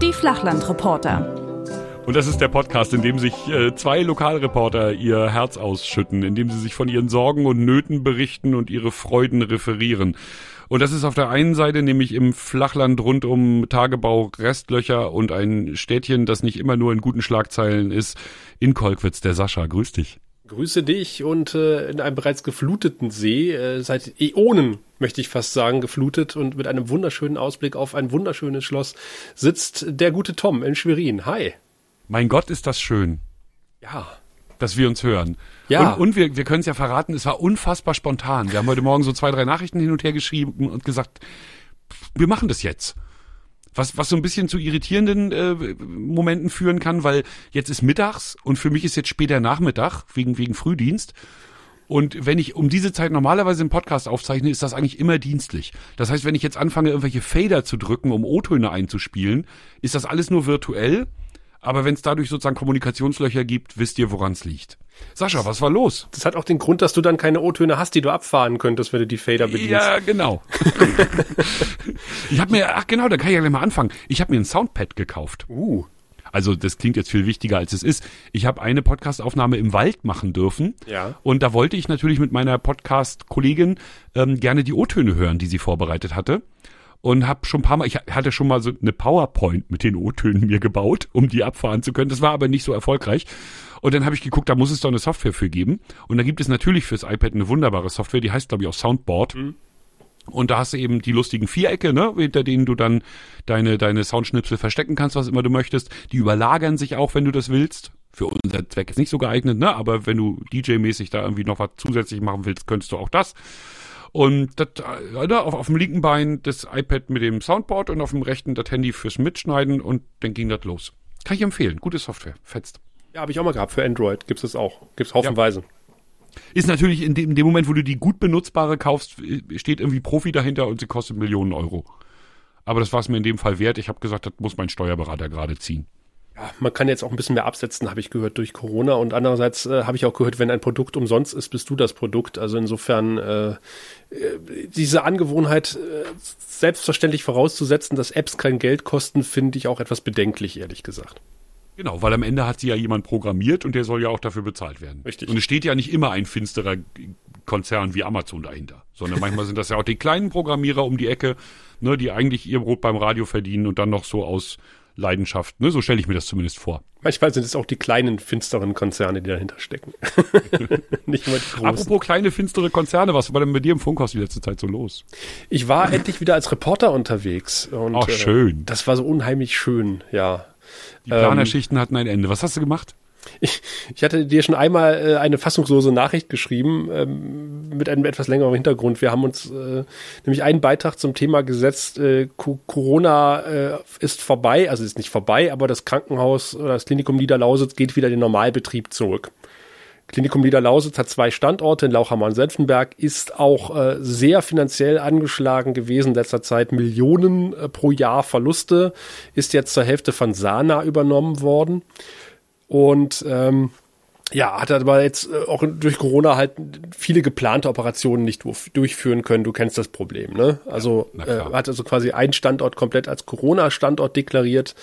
Die Flachlandreporter. Und das ist der Podcast, in dem sich äh, zwei Lokalreporter ihr Herz ausschütten, in dem sie sich von ihren Sorgen und Nöten berichten und ihre Freuden referieren. Und das ist auf der einen Seite nämlich im Flachland rund um Tagebau, Restlöcher und ein Städtchen, das nicht immer nur in guten Schlagzeilen ist, in Kolkwitz, der Sascha. Grüß dich. Grüße dich und äh, in einem bereits gefluteten See, äh, seit Äonen möchte ich fast sagen, geflutet und mit einem wunderschönen Ausblick auf ein wunderschönes Schloss sitzt der gute Tom in Schwerin. Hi. Mein Gott, ist das schön. Ja. Dass wir uns hören. Ja. Und, und wir, wir können es ja verraten, es war unfassbar spontan. Wir haben heute Morgen so zwei, drei Nachrichten hin und her geschrieben und gesagt, wir machen das jetzt. Was, was so ein bisschen zu irritierenden äh, Momenten führen kann, weil jetzt ist mittags und für mich ist jetzt später Nachmittag, wegen, wegen Frühdienst. Und wenn ich um diese Zeit normalerweise einen Podcast aufzeichne, ist das eigentlich immer dienstlich. Das heißt, wenn ich jetzt anfange, irgendwelche Fader zu drücken, um O-Töne einzuspielen, ist das alles nur virtuell aber wenn es dadurch sozusagen Kommunikationslöcher gibt, wisst ihr, woran es liegt. Sascha, was war los? Das hat auch den Grund, dass du dann keine O-Töne hast, die du abfahren könntest, wenn du die Fader bedienst. Ja, genau. ich habe mir, ach genau, da kann ich ja gleich mal anfangen. Ich habe mir ein Soundpad gekauft. Uh. Also das klingt jetzt viel wichtiger, als es ist. Ich habe eine Podcastaufnahme im Wald machen dürfen. Ja. Und da wollte ich natürlich mit meiner Podcast-Kollegin ähm, gerne die O-Töne hören, die sie vorbereitet hatte und habe schon ein paar Mal, ich hatte schon mal so eine PowerPoint mit den O-Tönen mir gebaut, um die abfahren zu können. Das war aber nicht so erfolgreich. Und dann habe ich geguckt, da muss es doch eine Software für geben. Und da gibt es natürlich fürs iPad eine wunderbare Software, die heißt, glaube ich, auch Soundboard. Mhm. Und da hast du eben die lustigen Vierecke, ne, hinter denen du dann deine, deine Soundschnipsel verstecken kannst, was immer du möchtest. Die überlagern sich auch, wenn du das willst. Für unser Zweck ist nicht so geeignet, ne, aber wenn du DJ-mäßig da irgendwie noch was zusätzlich machen willst, könntest du auch das. Und das, äh, auf, auf dem linken Bein das iPad mit dem Soundboard und auf dem rechten das Handy fürs Mitschneiden und dann ging das los. Kann ich empfehlen. Gute Software. Fetzt. Ja, habe ich auch mal gehabt. Für Android gibt's das auch. Gibt's haufenweise. Ja. Ist natürlich in dem, in dem Moment, wo du die gut benutzbare kaufst, steht irgendwie Profi dahinter und sie kostet Millionen Euro. Aber das war es mir in dem Fall wert. Ich habe gesagt, das muss mein Steuerberater gerade ziehen ja, man kann jetzt auch ein bisschen mehr absetzen, habe ich gehört, durch Corona. Und andererseits äh, habe ich auch gehört, wenn ein Produkt umsonst ist, bist du das Produkt. Also insofern äh, äh, diese Angewohnheit äh, selbstverständlich vorauszusetzen, dass Apps kein Geld kosten, finde ich auch etwas bedenklich, ehrlich gesagt. Genau, weil am Ende hat sie ja jemand programmiert und der soll ja auch dafür bezahlt werden. Richtig. Und es steht ja nicht immer ein finsterer Konzern wie Amazon dahinter, sondern manchmal sind das ja auch die kleinen Programmierer um die Ecke, ne, die eigentlich ihr Brot beim Radio verdienen und dann noch so aus Leidenschaft. Ne? So stelle ich mir das zumindest vor. Manchmal sind es auch die kleinen, finsteren Konzerne, die dahinter stecken. Nicht immer die großen. Apropos kleine, finstere Konzerne, was war denn mit dir im Funkhaus die letzte Zeit so los? Ich war endlich wieder als Reporter unterwegs. Und, Ach, schön. Äh, das war so unheimlich schön, ja. Die Planerschichten ähm, hatten ein Ende. Was hast du gemacht? Ich, ich hatte dir schon einmal äh, eine fassungslose Nachricht geschrieben ähm, mit einem etwas längeren Hintergrund. Wir haben uns äh, nämlich einen Beitrag zum Thema gesetzt, äh, Corona äh, ist vorbei, also ist nicht vorbei, aber das Krankenhaus oder das Klinikum Niederlausitz geht wieder in den Normalbetrieb zurück. Klinikum Niederlausitz hat zwei Standorte in Lauchhammer und Senfenberg, ist auch äh, sehr finanziell angeschlagen gewesen, in letzter Zeit Millionen äh, pro Jahr Verluste, ist jetzt zur Hälfte von Sana übernommen worden. Und ähm, ja, hat aber jetzt äh, auch durch Corona halt viele geplante Operationen nicht durchführen können. Du kennst das Problem, ne? Also äh, hat also quasi einen Standort komplett als Corona-Standort deklariert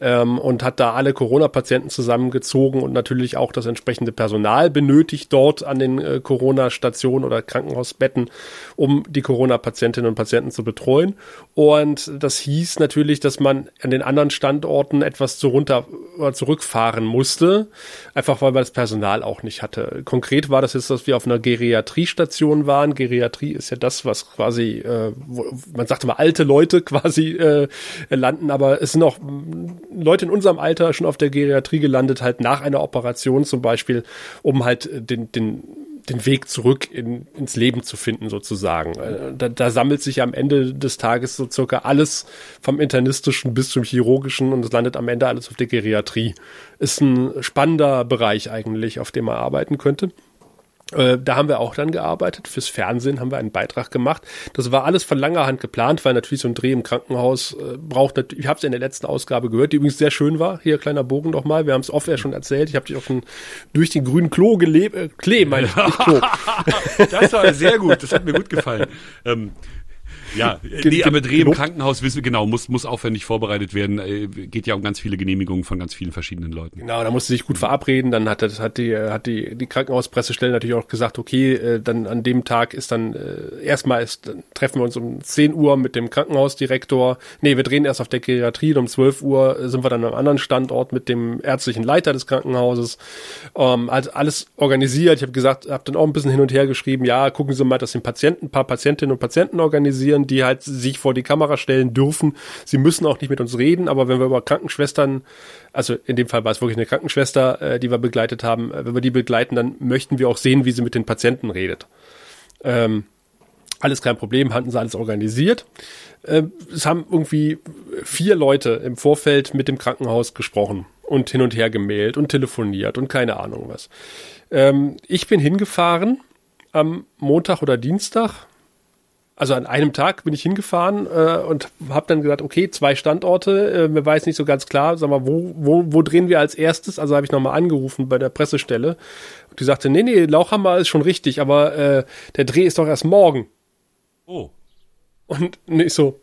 ähm, und hat da alle Corona-Patienten zusammengezogen und natürlich auch das entsprechende Personal benötigt dort an den äh, Corona-Stationen oder Krankenhausbetten, um die Corona-Patientinnen und Patienten zu betreuen. Und das hieß natürlich, dass man an den anderen Standorten etwas zu runter oder zurückfahren musste, einfach weil man das Personal Personal auch nicht hatte. Konkret war das jetzt, dass wir auf einer Geriatriestation waren. Geriatrie ist ja das, was quasi, äh, man sagt immer alte Leute quasi äh, landen, aber es sind auch Leute in unserem Alter schon auf der Geriatrie gelandet, halt nach einer Operation zum Beispiel, um halt den, den den Weg zurück in, ins Leben zu finden, sozusagen. Äh, da, da sammelt sich am Ende des Tages so circa alles vom Internistischen bis zum Chirurgischen und es landet am Ende alles auf der Geriatrie. Ist ein spannender Bereich eigentlich, auf dem man arbeiten könnte. Äh, da haben wir auch dann gearbeitet. Fürs Fernsehen haben wir einen Beitrag gemacht. Das war alles von langer Hand geplant, weil natürlich so ein Dreh im Krankenhaus äh, braucht. Ich habe es in der letzten Ausgabe gehört, die übrigens sehr schön war. Hier kleiner Bogen nochmal. Wir haben es oft ja schon erzählt. Ich habe dich auch schon durch den grünen Klo gelebt. Äh, Klee, meine ich, Klo. das war sehr gut. Das hat mir gut gefallen. Ähm, ja, nee, aber Dreh im Krankenhaus wissen wir genau, muss, muss aufwendig vorbereitet werden. Äh, geht ja um ganz viele Genehmigungen von ganz vielen verschiedenen Leuten. Genau, da musste sich gut verabreden. Dann hat, das, hat die, hat die, die Krankenhauspressestelle natürlich auch gesagt, okay, äh, dann an dem Tag ist dann äh, erstmal ist, dann treffen wir uns um 10 Uhr mit dem Krankenhausdirektor. Nee, wir drehen erst auf der Geriatrie und um 12 Uhr sind wir dann am anderen Standort mit dem ärztlichen Leiter des Krankenhauses. Ähm, also alles organisiert. Ich habe gesagt, habe dann auch ein bisschen hin und her geschrieben, ja, gucken Sie mal, dass den Patienten, ein paar Patientinnen und Patienten organisieren die halt sich vor die Kamera stellen dürfen. Sie müssen auch nicht mit uns reden, aber wenn wir über Krankenschwestern, also in dem Fall war es wirklich eine Krankenschwester, äh, die wir begleitet haben, äh, wenn wir die begleiten, dann möchten wir auch sehen, wie sie mit den Patienten redet. Ähm, alles kein Problem, hatten sie alles organisiert. Äh, es haben irgendwie vier Leute im Vorfeld mit dem Krankenhaus gesprochen und hin und her gemailt und telefoniert und keine Ahnung was. Ähm, ich bin hingefahren am Montag oder Dienstag, also an einem Tag bin ich hingefahren äh, und habe dann gesagt, okay, zwei Standorte, äh, mir war jetzt nicht so ganz klar, sag mal, wo, wo, wo drehen wir als erstes? Also habe ich nochmal angerufen bei der Pressestelle und die sagte, nee, nee, Lauchhammer ist schon richtig, aber äh, der Dreh ist doch erst morgen. Oh. Und ich so,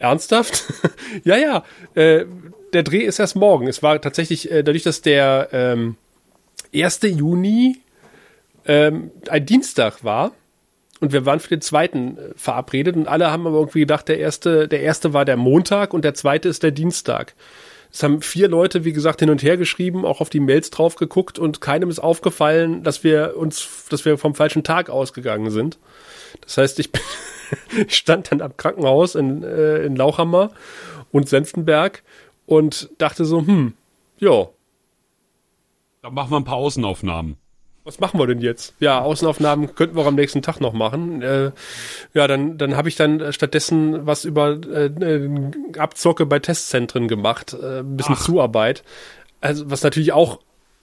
ernsthaft? ja, ja, äh, der Dreh ist erst morgen. Es war tatsächlich, äh, dadurch, dass der ähm, 1. Juni ähm, ein Dienstag war, und wir waren für den zweiten äh, verabredet und alle haben aber irgendwie gedacht, der erste, der erste war der Montag und der zweite ist der Dienstag. Es haben vier Leute, wie gesagt, hin und her geschrieben, auch auf die Mails drauf geguckt und keinem ist aufgefallen, dass wir uns, dass wir vom falschen Tag ausgegangen sind. Das heißt, ich, ich stand dann am Krankenhaus in, äh, in Lauchhammer und Senftenberg und dachte so, hm, ja. Da machen wir ein paar Außenaufnahmen was machen wir denn jetzt? Ja, Außenaufnahmen könnten wir auch am nächsten Tag noch machen. Äh, ja, dann, dann habe ich dann stattdessen was über äh, Abzocke bei Testzentren gemacht, äh, ein bisschen Ach. Zuarbeit. Also was natürlich auch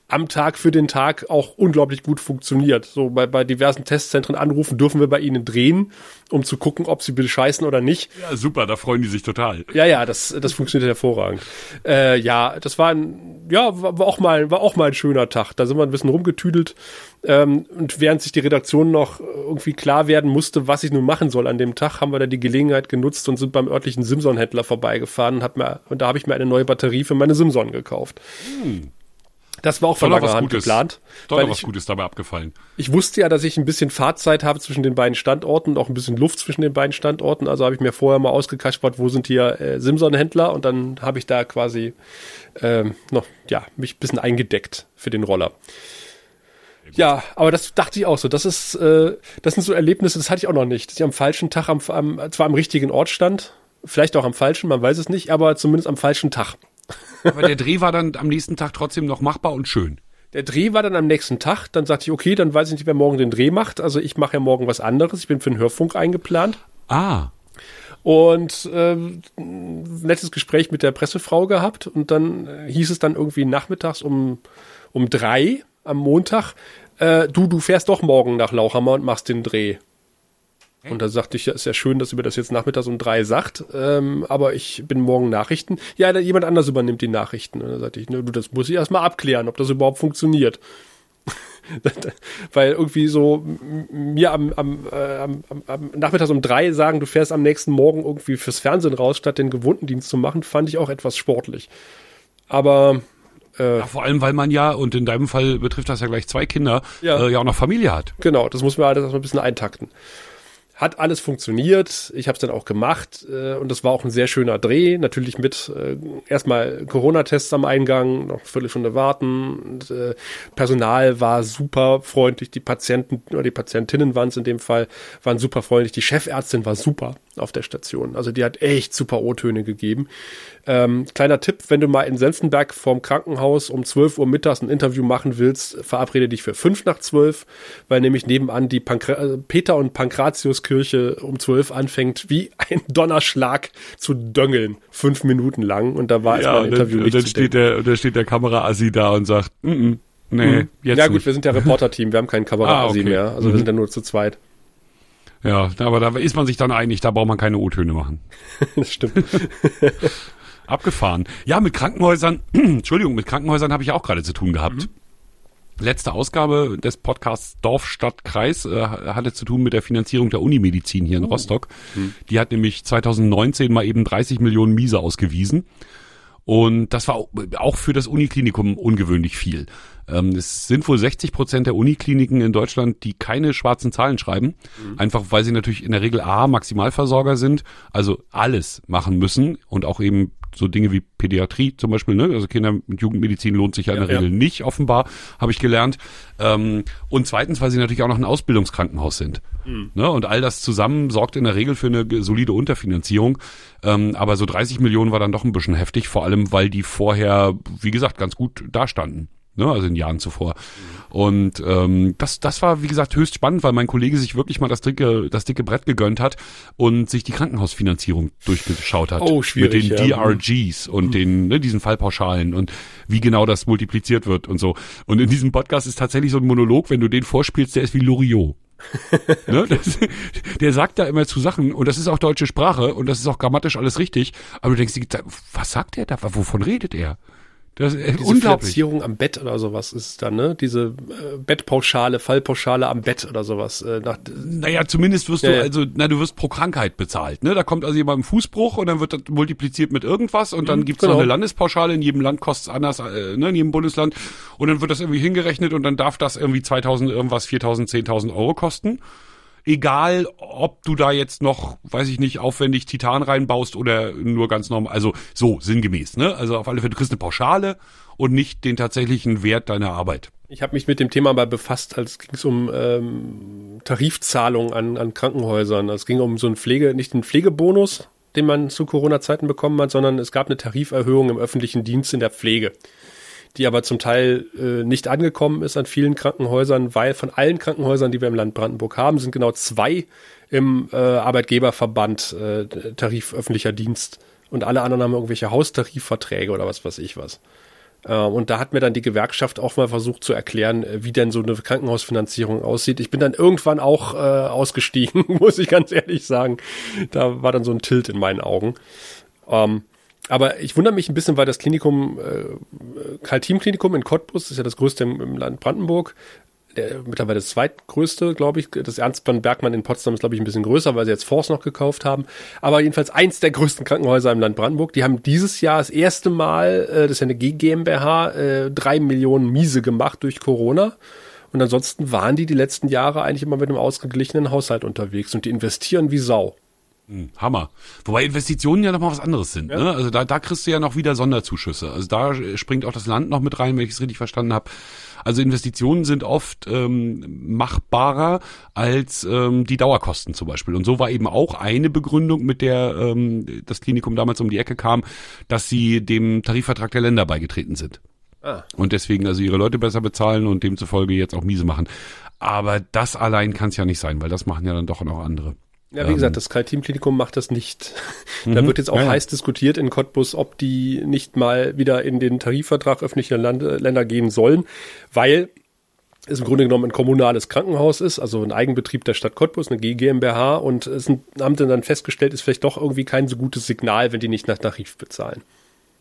am Tag für den Tag auch unglaublich gut funktioniert. So bei, bei diversen Testzentren anrufen, dürfen wir bei ihnen drehen, um zu gucken, ob sie bescheißen oder nicht. Ja, super, da freuen die sich total. Ja, ja, das, das funktioniert hervorragend. Äh, ja, das war ein, ja, war, auch mal, war auch mal ein schöner Tag. Da sind wir ein bisschen rumgetüdelt. Ähm, und während sich die Redaktion noch irgendwie klar werden musste, was ich nun machen soll an dem Tag, haben wir dann die Gelegenheit genutzt und sind beim örtlichen Simson-Händler vorbeigefahren und, hab mir, und da habe ich mir eine neue Batterie für meine Simson gekauft. Hm. Das war auch von langer Hand geplant. Doch noch was ich, Gutes dabei abgefallen. Ich wusste ja, dass ich ein bisschen Fahrzeit habe zwischen den beiden Standorten und auch ein bisschen Luft zwischen den beiden Standorten. Also habe ich mir vorher mal ausgekaspert, wo sind hier äh, Simson-Händler und dann habe ich da quasi ähm, noch, ja, mich ein bisschen eingedeckt für den Roller. Ja, aber das dachte ich auch so. Das ist, äh, das sind so Erlebnisse, das hatte ich auch noch nicht. Dass ich am falschen Tag am, am zwar am richtigen Ort stand, vielleicht auch am falschen, man weiß es nicht, aber zumindest am falschen Tag. Aber der Dreh war dann am nächsten Tag trotzdem noch machbar und schön. Der Dreh war dann am nächsten Tag. Dann sagte ich, okay, dann weiß ich nicht, wer morgen den Dreh macht. Also ich mache ja morgen was anderes. Ich bin für den Hörfunk eingeplant. Ah. Und äh, nettes Gespräch mit der Pressefrau gehabt. Und dann äh, hieß es dann irgendwie nachmittags um, um drei am Montag, äh, du, du fährst doch morgen nach Lauchhammer und machst den Dreh. Und da sagte ich, ja, ist ja schön, dass ihr mir das jetzt nachmittags um drei sagt, ähm, aber ich bin morgen Nachrichten. Ja, jemand anders übernimmt die Nachrichten. Und da sagte ich, ne, du, das muss ich erstmal abklären, ob das überhaupt funktioniert. Weil irgendwie so mir am, am, äh, am, am Nachmittags um drei sagen, du fährst am nächsten Morgen irgendwie fürs Fernsehen raus, statt den gewohnten Dienst zu machen, fand ich auch etwas sportlich. Aber äh, ja, vor allem, weil man ja, und in deinem Fall betrifft das ja gleich zwei Kinder, ja, äh, ja auch noch Familie hat. Genau, das muss man alles erstmal ein bisschen eintakten. Hat alles funktioniert. Ich habe es dann auch gemacht äh, und das war auch ein sehr schöner Dreh. Natürlich mit äh, erstmal Corona-Tests am Eingang, noch eine Viertelstunde warten. Und, äh, Personal war super freundlich. Die Patienten oder die Patientinnen waren es in dem Fall, waren super freundlich. Die Chefärztin war super auf der Station. Also die hat echt super O-Töne gegeben. Ähm, kleiner Tipp, wenn du mal in Senftenberg vorm Krankenhaus um 12 Uhr mittags ein Interview machen willst, verabrede dich für 5 nach 12, weil nämlich nebenan die Pankra äh, Peter- und Pankratiuskirche um 12 anfängt, wie ein Donnerschlag zu döngeln, fünf Minuten lang. Und da war ja, erstmal ein Interview dann, nicht dann steht der, da steht der Kameraassi da und sagt, mm -mm, Nee, Mhm. jetzt ja gut, nicht. wir sind ja Reporter-Team, wir haben keinen Kamera Ah, okay. mehr. Also Mhm. wir sind ja nur zu zweit. Ja, aber da ist man sich dann einig, da braucht man keine O-Töne machen. das stimmt. Abgefahren. Ja, mit Krankenhäusern, Entschuldigung, mit Krankenhäusern habe ich auch gerade zu tun gehabt. Letzte Ausgabe des Podcasts Dorf, Stadt, Kreis äh, hatte zu tun mit der Finanzierung der Unimedizin hier in Rostock. Die hat nämlich 2019 mal eben 30 Millionen Miese ausgewiesen. Und das war au- auch für das Uniklinikum ungewöhnlich viel. Ähm, es sind wohl 60 Prozent der Unikliniken in Deutschland, die keine schwarzen Zahlen schreiben. Einfach weil sie natürlich in der Regel A, Maximalversorger sind, also alles machen müssen und auch eben so Dinge wie Pädiatrie zum Beispiel, ne? also Kinder- und Jugendmedizin lohnt sich ja in Ja, der ja. Regel nicht, offenbar, habe ich gelernt. Ähm, und zweitens, weil sie natürlich auch noch ein Ausbildungskrankenhaus sind. Ne? Und all das zusammen sorgt in der Regel für eine solide Unterfinanzierung. Ähm, aber so 30 Millionen war dann doch ein bisschen heftig, vor allem weil die vorher, wie gesagt, ganz gut dastanden. Ne, also in Jahren zuvor. Und ähm, das, das war, wie gesagt, höchst spannend, weil mein Kollege sich wirklich mal das dicke, das dicke Brett gegönnt hat und sich die Krankenhausfinanzierung durchgeschaut hat. Oh, schwierig, Mit den ja. DRGs und den, ne, diesen Fallpauschalen und wie genau das multipliziert wird und so. Und in diesem Podcast ist tatsächlich so ein Monolog, wenn du den vorspielst, der ist wie Loriot. ne? das, der sagt da immer zu Sachen und das ist auch deutsche Sprache und das ist auch grammatisch alles richtig, aber du denkst, was sagt er da? Wovon redet er? Das ist Diese unglaublich. Am Bett oder sowas ist dann, ne? Diese äh, Bettpauschale, Fallpauschale am Bett oder sowas. Äh, nach, Naja, zumindest wirst Ja, du, also, na, du wirst pro Krankheit bezahlt, ne? Da kommt also jemand im Fußbruch und dann wird das multipliziert mit irgendwas und dann gibt's genau. noch eine Landespauschale, in jedem Land kostet's anders, äh, ne, in jedem Bundesland und dann wird das irgendwie hingerechnet und dann darf das irgendwie 2000 irgendwas, 4000, 10.000 Euro kosten. Egal, ob du da jetzt noch, weiß ich nicht, aufwendig Titan reinbaust oder nur ganz normal, also so, sinngemäß, ne? Also auf alle Fälle, du kriegst eine Pauschale und nicht den tatsächlichen Wert deiner Arbeit. ich habe mich mit dem Thema mal befasst, als ging es um ähm, Tarifzahlungen an, an Krankenhäusern. Es ging um so einen Pflege, nicht den Pflegebonus, den man zu Corona-Zeiten bekommen hat, sondern es gab eine Tariferhöhung im öffentlichen Dienst in der Pflege, die aber zum Teil äh, nicht angekommen ist an vielen Krankenhäusern, weil von allen Krankenhäusern, die wir im Land Brandenburg haben, sind genau zwei im äh, Arbeitgeberverband äh, Tarif öffentlicher Dienst und alle anderen haben irgendwelche Haustarifverträge oder was weiß ich was. Äh, Und da hat mir dann die Gewerkschaft auch mal versucht zu erklären, äh, wie denn so eine Krankenhausfinanzierung aussieht. Ich bin dann irgendwann auch äh, ausgestiegen, muss ich ganz ehrlich sagen. Da war dann so ein Tilt in meinen Augen. Ähm, aber ich wundere mich ein bisschen, weil das Klinikum, äh, Karl-Team-Klinikum in Cottbus ist ja das größte im, im Land Brandenburg. Der, mittlerweile das zweitgrößte, glaube ich. Das Ernstmann Bergmann in Potsdam ist, glaube ich, ein bisschen größer, weil sie jetzt Force noch gekauft haben. Aber jedenfalls eins der größten Krankenhäuser im Land Brandenburg. Die haben dieses Jahr das erste Mal, äh, das ist ja eine GmbH, äh, drei Millionen Miese gemacht durch Corona. Und ansonsten waren die die letzten Jahre eigentlich immer mit einem ausgeglichenen Haushalt unterwegs und die investieren wie Sau. Hammer. Wobei Investitionen ja nochmal was anderes sind. Ne? Also da, da kriegst du ja noch wieder Sonderzuschüsse. Also da springt auch das Land noch mit rein, wenn ich es richtig verstanden habe. Also Investitionen sind oft ähm, machbarer als ähm, die Dauerkosten zum Beispiel. Und so war eben auch eine Begründung, mit der ähm, das Klinikum damals um die Ecke kam, dass sie dem Tarifvertrag der Länder beigetreten sind. Ah. Und deswegen also ihre Leute besser bezahlen und demzufolge jetzt auch miese machen. Aber das allein kann es ja nicht sein, weil das machen ja dann doch noch andere. Ja, wie gesagt, das Karl-Team-Klinikum macht das nicht. Da Mhm. wird jetzt auch Ja, heiß diskutiert in Cottbus, ob die nicht mal wieder in den Tarifvertrag öffentlicher Land Länder gehen sollen, weil es im Grunde genommen ein kommunales Krankenhaus ist, also ein Eigenbetrieb der Stadt Cottbus, eine GmbH und es haben dann festgestellt, ist vielleicht doch irgendwie kein so gutes Signal, wenn die nicht nach Tarif bezahlen.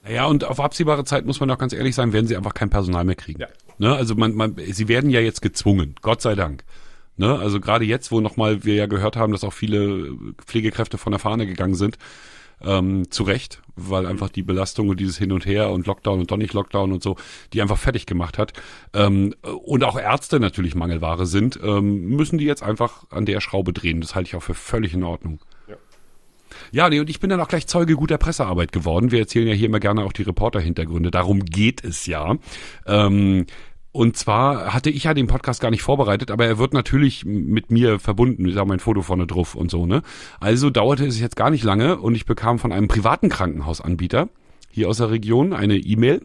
Ja, und auf absehbare Zeit muss man auch ganz ehrlich sein, werden sie einfach kein Personal mehr kriegen. Ja. Ne, also man, man, sie werden ja jetzt gezwungen, Gott sei Dank. Ne, also gerade jetzt, wo nochmal wir ja gehört haben, dass auch viele Pflegekräfte von der Fahne gegangen sind, ähm, zu Recht, weil einfach die Belastung und dieses Hin und Her und Lockdown und doch nicht Lockdown und so, die einfach fertig gemacht hat. Ähm, und auch Ärzte natürlich Mangelware sind, ähm, müssen die jetzt einfach an der Schraube drehen. Das halte ich auch für völlig in Ordnung. Ja, nee, und ich bin dann auch gleich Zeuge guter Pressearbeit geworden. Wir erzählen ja hier immer gerne auch die Reporter-Hintergründe. Darum geht es ja. Ähm, und zwar hatte ich ja den Podcast gar nicht vorbereitet, aber er wird natürlich mit mir verbunden. Ich habe mein Foto vorne drauf und so, ne? Also dauerte es jetzt gar nicht lange und ich bekam von einem privaten Krankenhausanbieter hier aus der Region eine E-Mail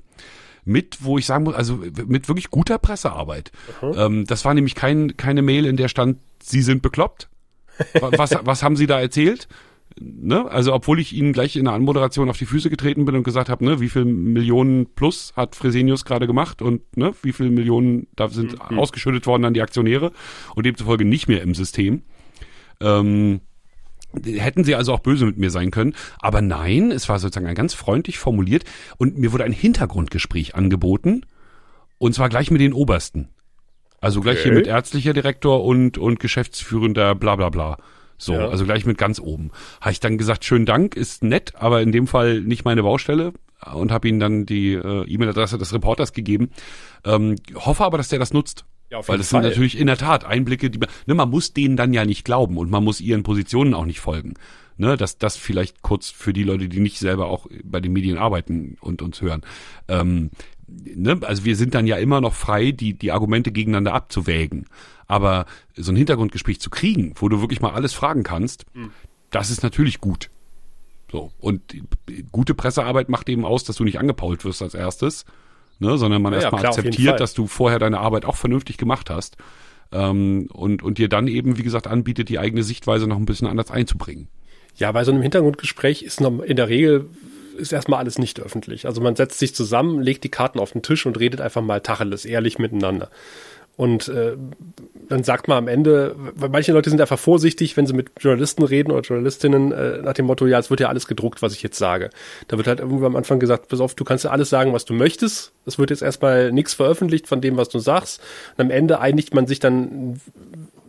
mit, wo ich sagen muss, also mit wirklich guter Pressearbeit. Ähm, das war nämlich kein, keine Mail, in der stand, Sie sind bekloppt. Wa- Was, was haben Sie da erzählt? Ne? Also obwohl ich ihnen gleich in der Anmoderation auf die Füße getreten bin und gesagt habe, ne, wie viel Millionen plus hat Fresenius gerade gemacht und ne, wie viel Millionen da sind mhm. ausgeschüttet worden an die Aktionäre und demzufolge nicht mehr im System. Ähm, Hätten sie also auch böse mit mir sein können. Aber nein, es war sozusagen ganz freundlich formuliert und mir wurde ein Hintergrundgespräch angeboten. Und zwar gleich mit den Obersten. Also gleich okay. hier mit ärztlicher Direktor und, und geschäftsführender bla bla bla. So, ja. also gleich mit ganz oben. Habe ich dann gesagt, schönen Dank, ist nett, aber in dem Fall nicht meine Baustelle und habe ihnen dann die äh, E-Mail-Adresse des Reporters gegeben. Ähm, hoffe aber, dass der das nutzt. Ja, auf Weil das Fall. sind natürlich in der Tat Einblicke, die man, ne, man muss denen dann ja nicht glauben und man muss ihren Positionen auch nicht folgen. Ne, dass das vielleicht kurz für die Leute, die nicht selber auch bei den Medien arbeiten und uns hören. Ähm, ne, also wir sind dann ja immer noch frei, die, die Argumente gegeneinander abzuwägen. Aber so ein Hintergrundgespräch zu kriegen, wo du wirklich mal alles fragen kannst, mhm. das ist natürlich gut. So. Und gute Pressearbeit macht eben aus, dass du nicht angepault wirst als erstes, ne, sondern man ja, erstmal akzeptiert, dass du vorher deine Arbeit auch vernünftig gemacht hast. Ähm, und, und dir dann eben, wie gesagt, anbietet, die eigene Sichtweise noch ein bisschen anders einzubringen. Ja, bei so einem Hintergrundgespräch ist noch in der Regel ist erstmal alles nicht öffentlich. Also man setzt sich zusammen, legt die Karten auf den Tisch und redet einfach mal Tacheles, ehrlich miteinander. Und äh, dann sagt man am Ende, weil manche Leute sind einfach vorsichtig, wenn sie mit Journalisten reden oder Journalistinnen, äh, nach dem Motto, ja, es wird ja alles gedruckt, was ich jetzt sage. Da wird halt irgendwann am Anfang gesagt, pass auf, du kannst ja alles sagen, was du möchtest. Es wird jetzt erstmal nichts veröffentlicht von dem, was du sagst. Und am Ende einigt man sich dann,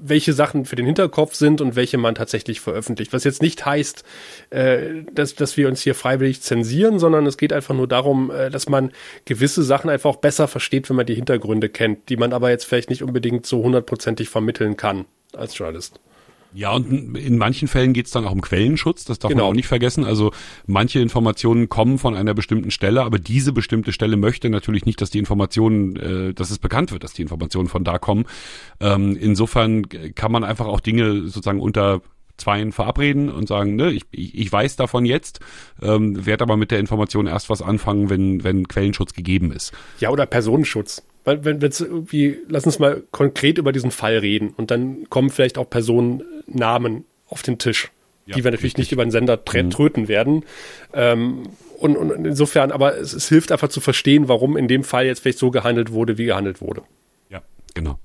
welche Sachen für den Hinterkopf sind und welche man tatsächlich veröffentlicht. Was jetzt nicht heißt, äh, dass, dass wir uns hier freiwillig zensieren, sondern es geht einfach nur darum, äh, dass man gewisse Sachen einfach auch besser versteht, wenn man die Hintergründe kennt, die man aber jetzt vielleicht nicht unbedingt so hundertprozentig vermitteln kann als Journalist. Ja, und in manchen Fällen geht es dann auch um Quellenschutz, das darf genau. man auch nicht vergessen. Also manche Informationen kommen von einer bestimmten Stelle, aber diese bestimmte Stelle möchte natürlich nicht, dass die Informationen, äh, dass es bekannt wird, dass die Informationen von da kommen. Ähm, insofern kann man einfach auch Dinge sozusagen unter Zweien verabreden und sagen, ne, ich, ich weiß davon jetzt, ähm, werde aber mit der Information erst was anfangen, wenn, wenn Quellenschutz gegeben ist. Ja, oder Personenschutz. Weil wenn es irgendwie, lass uns mal konkret über diesen Fall reden und dann kommen vielleicht auch Personennamen auf den Tisch, ja, die wir natürlich richtig. nicht über den Sender mhm. tröten werden. Ähm, und, und insofern, aber es, es hilft einfach zu verstehen, warum in dem Fall jetzt vielleicht so gehandelt wurde, wie gehandelt wurde. Ja, genau.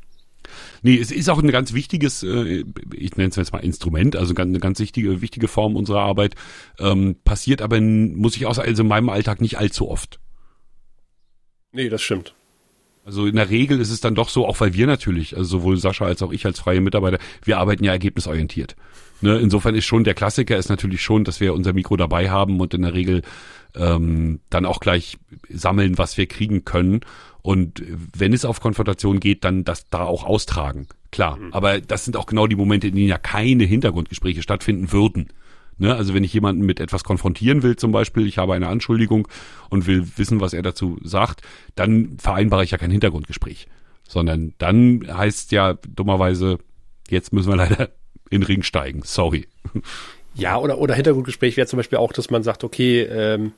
Nee, es ist auch ein ganz wichtiges, äh, ich nenne es jetzt mal Instrument, also eine ganz wichtige, wichtige Form unserer Arbeit. Ähm, passiert aber, muss ich auch sagen, also in meinem Alltag nicht allzu oft. Nee, das stimmt. Also in der Regel ist es dann doch so, auch weil wir natürlich, also sowohl Sascha als auch ich als freie Mitarbeiter, wir arbeiten ja ergebnisorientiert. Ne, insofern ist schon der Klassiker ist natürlich schon, dass wir unser Mikro dabei haben und in der Regel ähm, dann auch gleich sammeln, was wir kriegen können. Und wenn es auf Konfrontation geht, dann das da auch austragen. Klar. Mhm. Aber das sind auch genau die Momente, in denen ja keine Hintergrundgespräche stattfinden würden. Ne? Also wenn ich jemanden mit etwas konfrontieren will, zum Beispiel, ich habe eine Anschuldigung und will wissen, was er dazu sagt, dann vereinbare ich ja kein Hintergrundgespräch. Sondern dann heißt ja dummerweise, jetzt müssen wir leider in den Ring steigen. Sorry. Ja, oder, oder Hintergrundgespräch wäre zum Beispiel auch, dass man sagt, okay, ähm,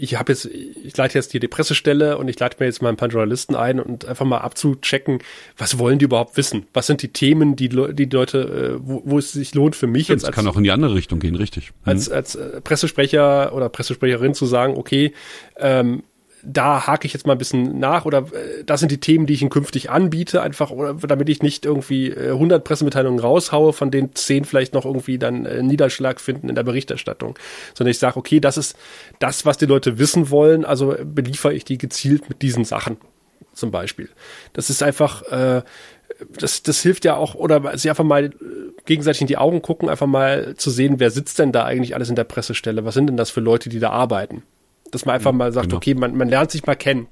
ich habe jetzt, ich leite jetzt hier die Pressestelle und ich leite mir jetzt mal ein paar Journalisten ein und einfach mal abzuchecken, was wollen die überhaupt wissen? Was sind die Themen, die die Leute, äh, wo, wo es sich lohnt für mich Stimmt, jetzt? Das kann auch in die andere Richtung gehen, richtig. Mhm. Als, als äh, Pressesprecher oder Pressesprecherin zu sagen, okay, ähm, da hake ich jetzt mal ein bisschen nach oder äh, das sind die Themen, die ich Ihnen künftig anbiete, einfach oder damit ich nicht irgendwie äh, 100 Pressemitteilungen raushaue, von denen 10 vielleicht noch irgendwie dann äh, Niederschlag finden in der Berichterstattung, sondern ich sage, okay, das ist das, was die Leute wissen wollen, also beliefere ich die gezielt mit diesen Sachen zum Beispiel. Das ist einfach, äh, das, das hilft ja auch, oder sie einfach mal gegenseitig in die Augen gucken, einfach mal zu sehen, wer sitzt denn da eigentlich alles in der Pressestelle, was sind denn das für Leute, die da arbeiten. Dass man einfach mal sagt, genau. okay, man, man lernt sich mal kennen.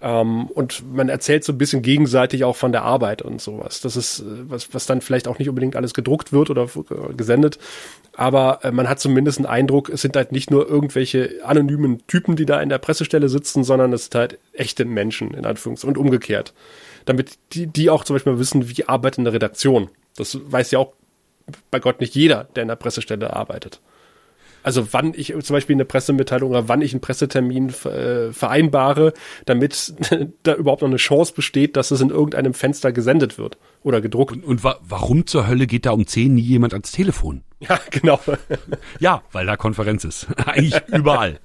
Ähm, und man erzählt so ein bisschen gegenseitig auch von der Arbeit und sowas. Das ist, äh, was, was dann vielleicht auch nicht unbedingt alles gedruckt wird oder gesendet. Aber äh, man hat zumindest einen Eindruck, es sind halt nicht nur irgendwelche anonymen Typen, die da in der Pressestelle sitzen, sondern es sind halt echte Menschen, in Anführungs- und umgekehrt. Damit die, die auch zum Beispiel wissen, wie arbeitet eine Redaktion. Das weiß ja auch bei Gott nicht jeder, der in der Pressestelle arbeitet. Also wann ich zum Beispiel eine Pressemitteilung oder wann ich einen Pressetermin äh, vereinbare, damit da überhaupt noch eine Chance besteht, dass es in irgendeinem Fenster gesendet wird oder gedruckt. Und, und wa warum zur Hölle geht da um 10 nie jemand ans Telefon? Ja, genau. Ja, weil da Konferenz ist. Eigentlich überall.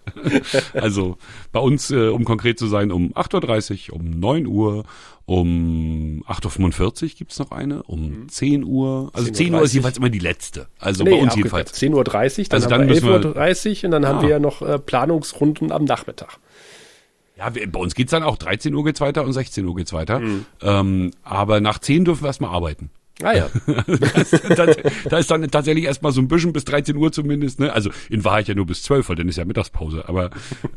Also bei uns, äh, um konkret zu sein, um 8.30 Uhr, um 9 Uhr, um 8.45 Uhr gibt's noch eine, um 10 Uhr. Also 10 Uhr, 10.30 ist jedenfalls immer die letzte. Also Nee, bei uns jedenfalls. 10.30 Uhr, dann Also dann haben wir müssen wir- 11.30 Uhr und dann haben Ah. wir ja noch äh, Planungsrunden am Nachmittag. Ja, wir, bei uns geht's dann auch 13 Uhr geht's weiter und 16 Uhr geht's weiter. Mhm. Ähm, aber nach 10 dürfen wir erstmal arbeiten. Ah ja. da, da ist dann tatsächlich erstmal so ein bisschen bis 13 Uhr zumindest, ne? Also in Wahrheit ja nur bis 12, weil dann ist ja Mittagspause. Aber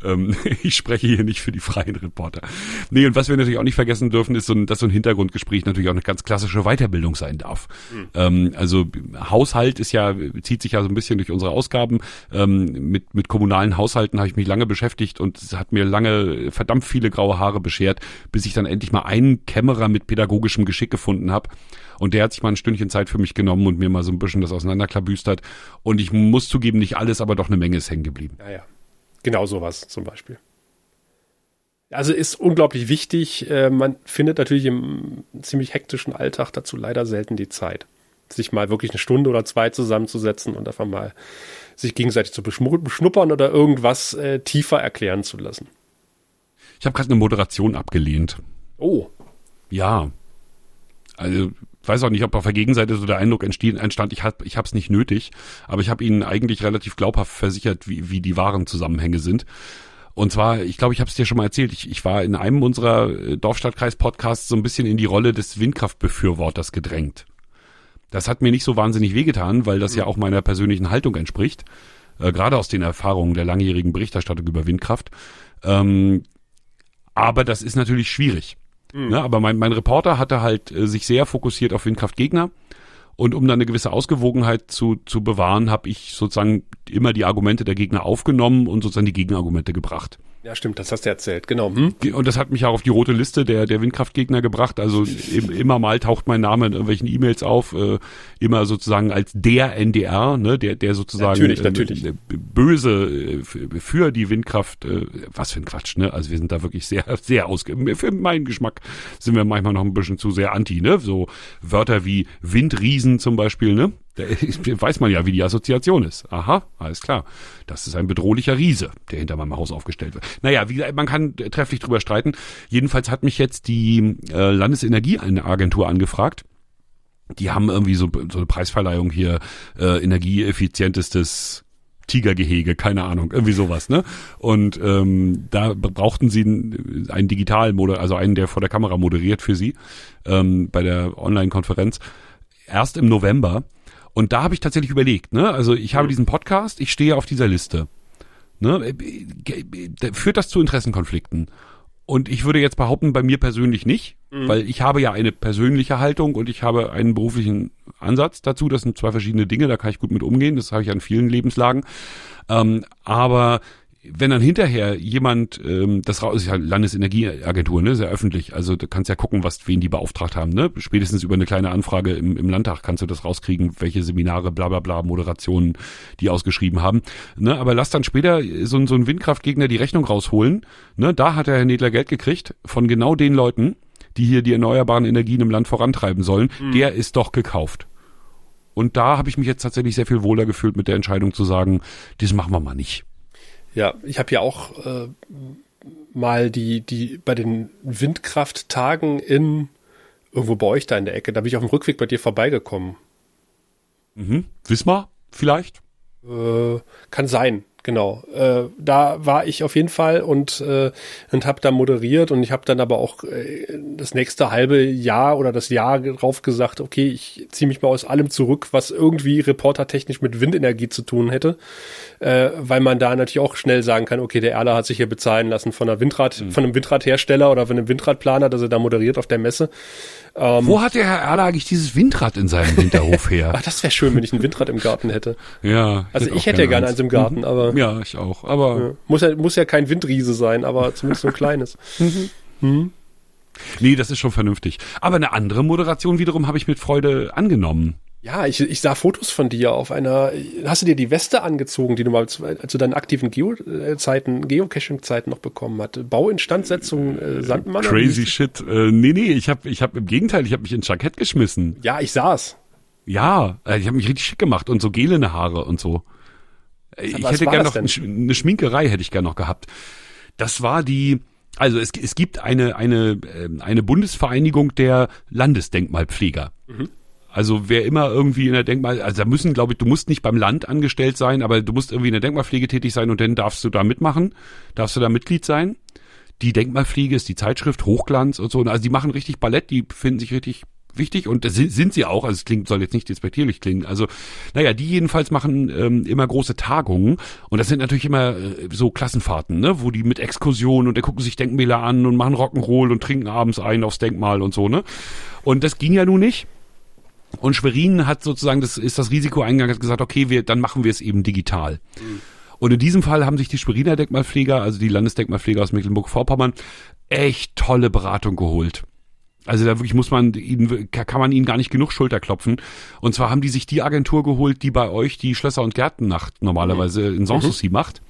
ähm, ich spreche hier nicht für die freien Reporter. Nee, und was wir natürlich auch nicht vergessen dürfen, ist so ein, dass so ein Hintergrundgespräch natürlich auch eine ganz klassische Weiterbildung sein darf. Ähm, also Haushalt ist ja, zieht sich ja so ein bisschen durch unsere Ausgaben. Ähm, mit, mit kommunalen Haushalten habe ich mich lange beschäftigt und es hat mir lange verdammt viele graue Haare beschert, bis ich dann endlich mal einen Kämmerer mit pädagogischem Geschick gefunden habe. Und der hat sich mal ein Stündchen Zeit für mich genommen und mir mal so ein bisschen das auseinanderklabüstert. Und ich muss zugeben, nicht alles, aber doch eine Menge ist hängen geblieben. Ja, ja. Genau sowas zum Beispiel. Also ist unglaublich wichtig. Äh, man findet natürlich im ziemlich hektischen Alltag dazu leider selten die Zeit, sich mal wirklich eine Stunde oder zwei zusammenzusetzen und einfach mal sich gegenseitig zu beschnuppern oder irgendwas äh, tiefer erklären zu lassen. Ich habe gerade eine Moderation abgelehnt. Oh, Ja. Also ich weiß auch nicht, ob auf der Gegenseite so der Eindruck entstand, ich habe ich hab's nicht nötig, aber ich habe Ihnen eigentlich relativ glaubhaft versichert, wie, wie die wahren Zusammenhänge sind. Und zwar, ich glaube, ich habe es dir schon mal erzählt, ich, ich war in einem unserer äh, Dorfstadtkreis-Podcasts so ein bisschen in die Rolle des Windkraftbefürworters gedrängt. Das hat mir nicht so wahnsinnig wehgetan, weil das ja auch meiner persönlichen Haltung entspricht, äh, gerade aus den Erfahrungen der langjährigen Berichterstattung über Windkraft. Ähm, aber das ist natürlich schwierig. Ne, aber mein, mein Reporter hatte halt äh, sich sehr fokussiert auf Windkraftgegner. Und um dann eine gewisse Ausgewogenheit zu, zu bewahren, habe ich sozusagen immer die Argumente der Gegner aufgenommen und sozusagen die Gegenargumente gebracht. Ja stimmt, das hast du erzählt. Genau. Hm? Und das hat mich auch auf die rote Liste der, der Windkraftgegner gebracht. Also im, immer mal taucht mein Name in irgendwelchen E-Mails auf, äh, immer sozusagen als der NDR, ne, der, der sozusagen Natürlich, äh, natürlich. äh, böse äh, für die Windkraft, äh, was für ein Quatsch, ne? Also wir sind da wirklich sehr, sehr ausge... Für meinen Geschmack sind wir manchmal noch ein bisschen zu sehr anti, ne? So Wörter wie Windriesen zum Beispiel, ne? Weiß man ja, wie die Assoziation ist. Aha, alles klar. Das ist ein bedrohlicher Riese, der hinter meinem Haus aufgestellt wird. Naja, wie gesagt, man kann trefflich drüber streiten. Jedenfalls hat mich jetzt die äh, Landesenergieagentur angefragt. Die haben irgendwie so, so eine Preisverleihung hier, äh, energieeffizientestes Tigergehege, keine Ahnung, irgendwie sowas, ne? Und ähm, da brauchten sie einen, einen Digitalmoder, also einen, der vor der Kamera moderiert für sie ähm, bei der Online-Konferenz. Erst im November. Und da habe ich tatsächlich überlegt, ne? Also ich habe diesen Podcast, ich stehe auf dieser Liste. Ne? Führt das zu Interessenkonflikten? Und ich würde jetzt behaupten, bei mir persönlich nicht, weil ich habe ja eine persönliche Haltung und ich habe einen beruflichen Ansatz dazu. Das sind zwei verschiedene Dinge, da kann ich gut mit umgehen. Das habe ich an vielen Lebenslagen. Ähm, aber wenn dann hinterher jemand, ähm, das raus- ist ja Landesenergieagentur, ne, sehr öffentlich, also du kannst ja gucken, was wen die beauftragt haben, ne? Spätestens über eine kleine Anfrage im, im Landtag kannst du das rauskriegen, welche Seminare, bla bla bla, Moderationen die ausgeschrieben haben. Ne? Aber lass dann später so, ein- so ein Windkraftgegner die Rechnung rausholen. Ne? Da hat der Herr Nedler Geld gekriegt von genau den Leuten, die hier die erneuerbaren Energien im Land vorantreiben sollen. Der ist doch gekauft. Und da habe ich mich jetzt tatsächlich sehr viel wohler gefühlt mit der Entscheidung zu sagen, das machen wir mal nicht. Ja, ich habe ja auch äh, mal die, die bei den Windkrafttagen in irgendwo bei euch da in der Ecke, da bin ich auf dem Rückweg bei dir vorbeigekommen. Mhm. Wismar vielleicht? Äh, kann sein, genau. Äh, da war ich auf jeden Fall und äh, und habe da moderiert und ich habe dann aber auch äh, das nächste halbe Jahr oder das Jahr drauf gesagt, okay, ich ziehe mich mal aus allem zurück, was irgendwie reportertechnisch mit Windenergie zu tun hätte, äh, weil man da natürlich auch schnell sagen kann, okay, der Erler hat sich hier bezahlen lassen von einer Windrad, von einem Windradhersteller oder von einem Windradplaner, dass er da moderiert auf der Messe. Wo hat der Herr Erler eigentlich dieses Windrad in seinem Hinterhof her? Ach, das wäre schön, wenn ich ein Windrad im Garten hätte. ja. Also ich hätte ja gerne eins im Garten, aber Ja, ich auch. Aber Ja. Muss ja, muss ja kein Windriese sein, aber zumindest so ein kleines. nee, das ist schon vernünftig. Aber eine andere Moderation wiederum habe ich mit Freude angenommen. Ja, ich, ich sah Fotos von dir auf einer. Hast du dir die Weste angezogen, die du mal zu, zu deinen aktiven Geo-Zeiten, Geocaching-Zeiten noch bekommen hast? Bauinstandsetzung äh, Sandmann? oder Crazy shit. Äh, nee, nee, ich habe ich hab im Gegenteil, ich habe mich ins Jackett geschmissen. Ja, ich sah's. Ja, äh, ich habe mich richtig schick gemacht und so gelene Haare und so. Ich hätte gerne noch eine Schminkerei hätte ich gerne noch gehabt. Das war die, also es, es gibt eine, eine, ähm, eine Bundesvereinigung der Landesdenkmalpfleger. Mhm. Also wer immer irgendwie in der Denkmal, also da müssen, glaube ich, du musst nicht beim Land angestellt sein, aber du musst irgendwie in der Denkmalpflege tätig sein und dann darfst du da mitmachen, darfst du da Mitglied sein. Die Denkmalpflege ist die Zeitschrift Hochglanz und so. Also die machen richtig Ballett, die finden sich richtig wichtig und das sind sie auch, also es klingt, soll jetzt nicht despektierlich klingen. Also, naja, die jedenfalls machen ähm, immer große Tagungen und das sind natürlich immer äh, so Klassenfahrten, ne, wo die mit Exkursionen und da gucken sich Denkmäler an und machen Rock'n'Roll und trinken abends ein aufs Denkmal und so, ne? Und das ging ja nun nicht. Und Schwerin hat sozusagen, das ist das Risiko eingegangen, hat gesagt, okay, wir, dann machen wir es eben digital. Mhm. Und in diesem Fall haben sich die Schweriner Denkmalpfleger, also die Landesdenkmalpfleger aus Mecklenburg-Vorpommern, echt tolle Beratung geholt. Also da wirklich muss man ihnen, kann man ihnen gar nicht genug Schulter klopfen. Und zwar haben die sich die Agentur geholt, die bei euch die Schlösser- und Gärtennacht normalerweise in Sanssouci mhm. macht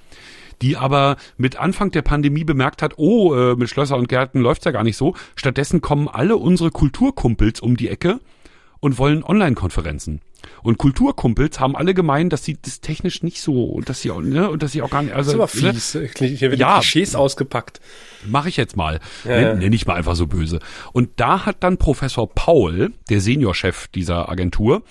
die aber mit Anfang der Pandemie bemerkt hat, oh, äh, mit Schlösser und Gärten läuft's ja gar nicht so. Stattdessen kommen alle unsere Kulturkumpels um die Ecke und wollen Online-Konferenzen. Und Kulturkumpels haben alle gemeint, dass sie das technisch nicht so und dass sie auch, ne, und dass sie auch gar nicht. Also, das ist aber ne? fies. Ne? Hier werden ja, Klischees ausgepackt. Mache ich jetzt mal. Ja, Nenn, nenn ich mal einfach so böse. Und da hat dann Professor Paul, der Seniorchef dieser Agentur,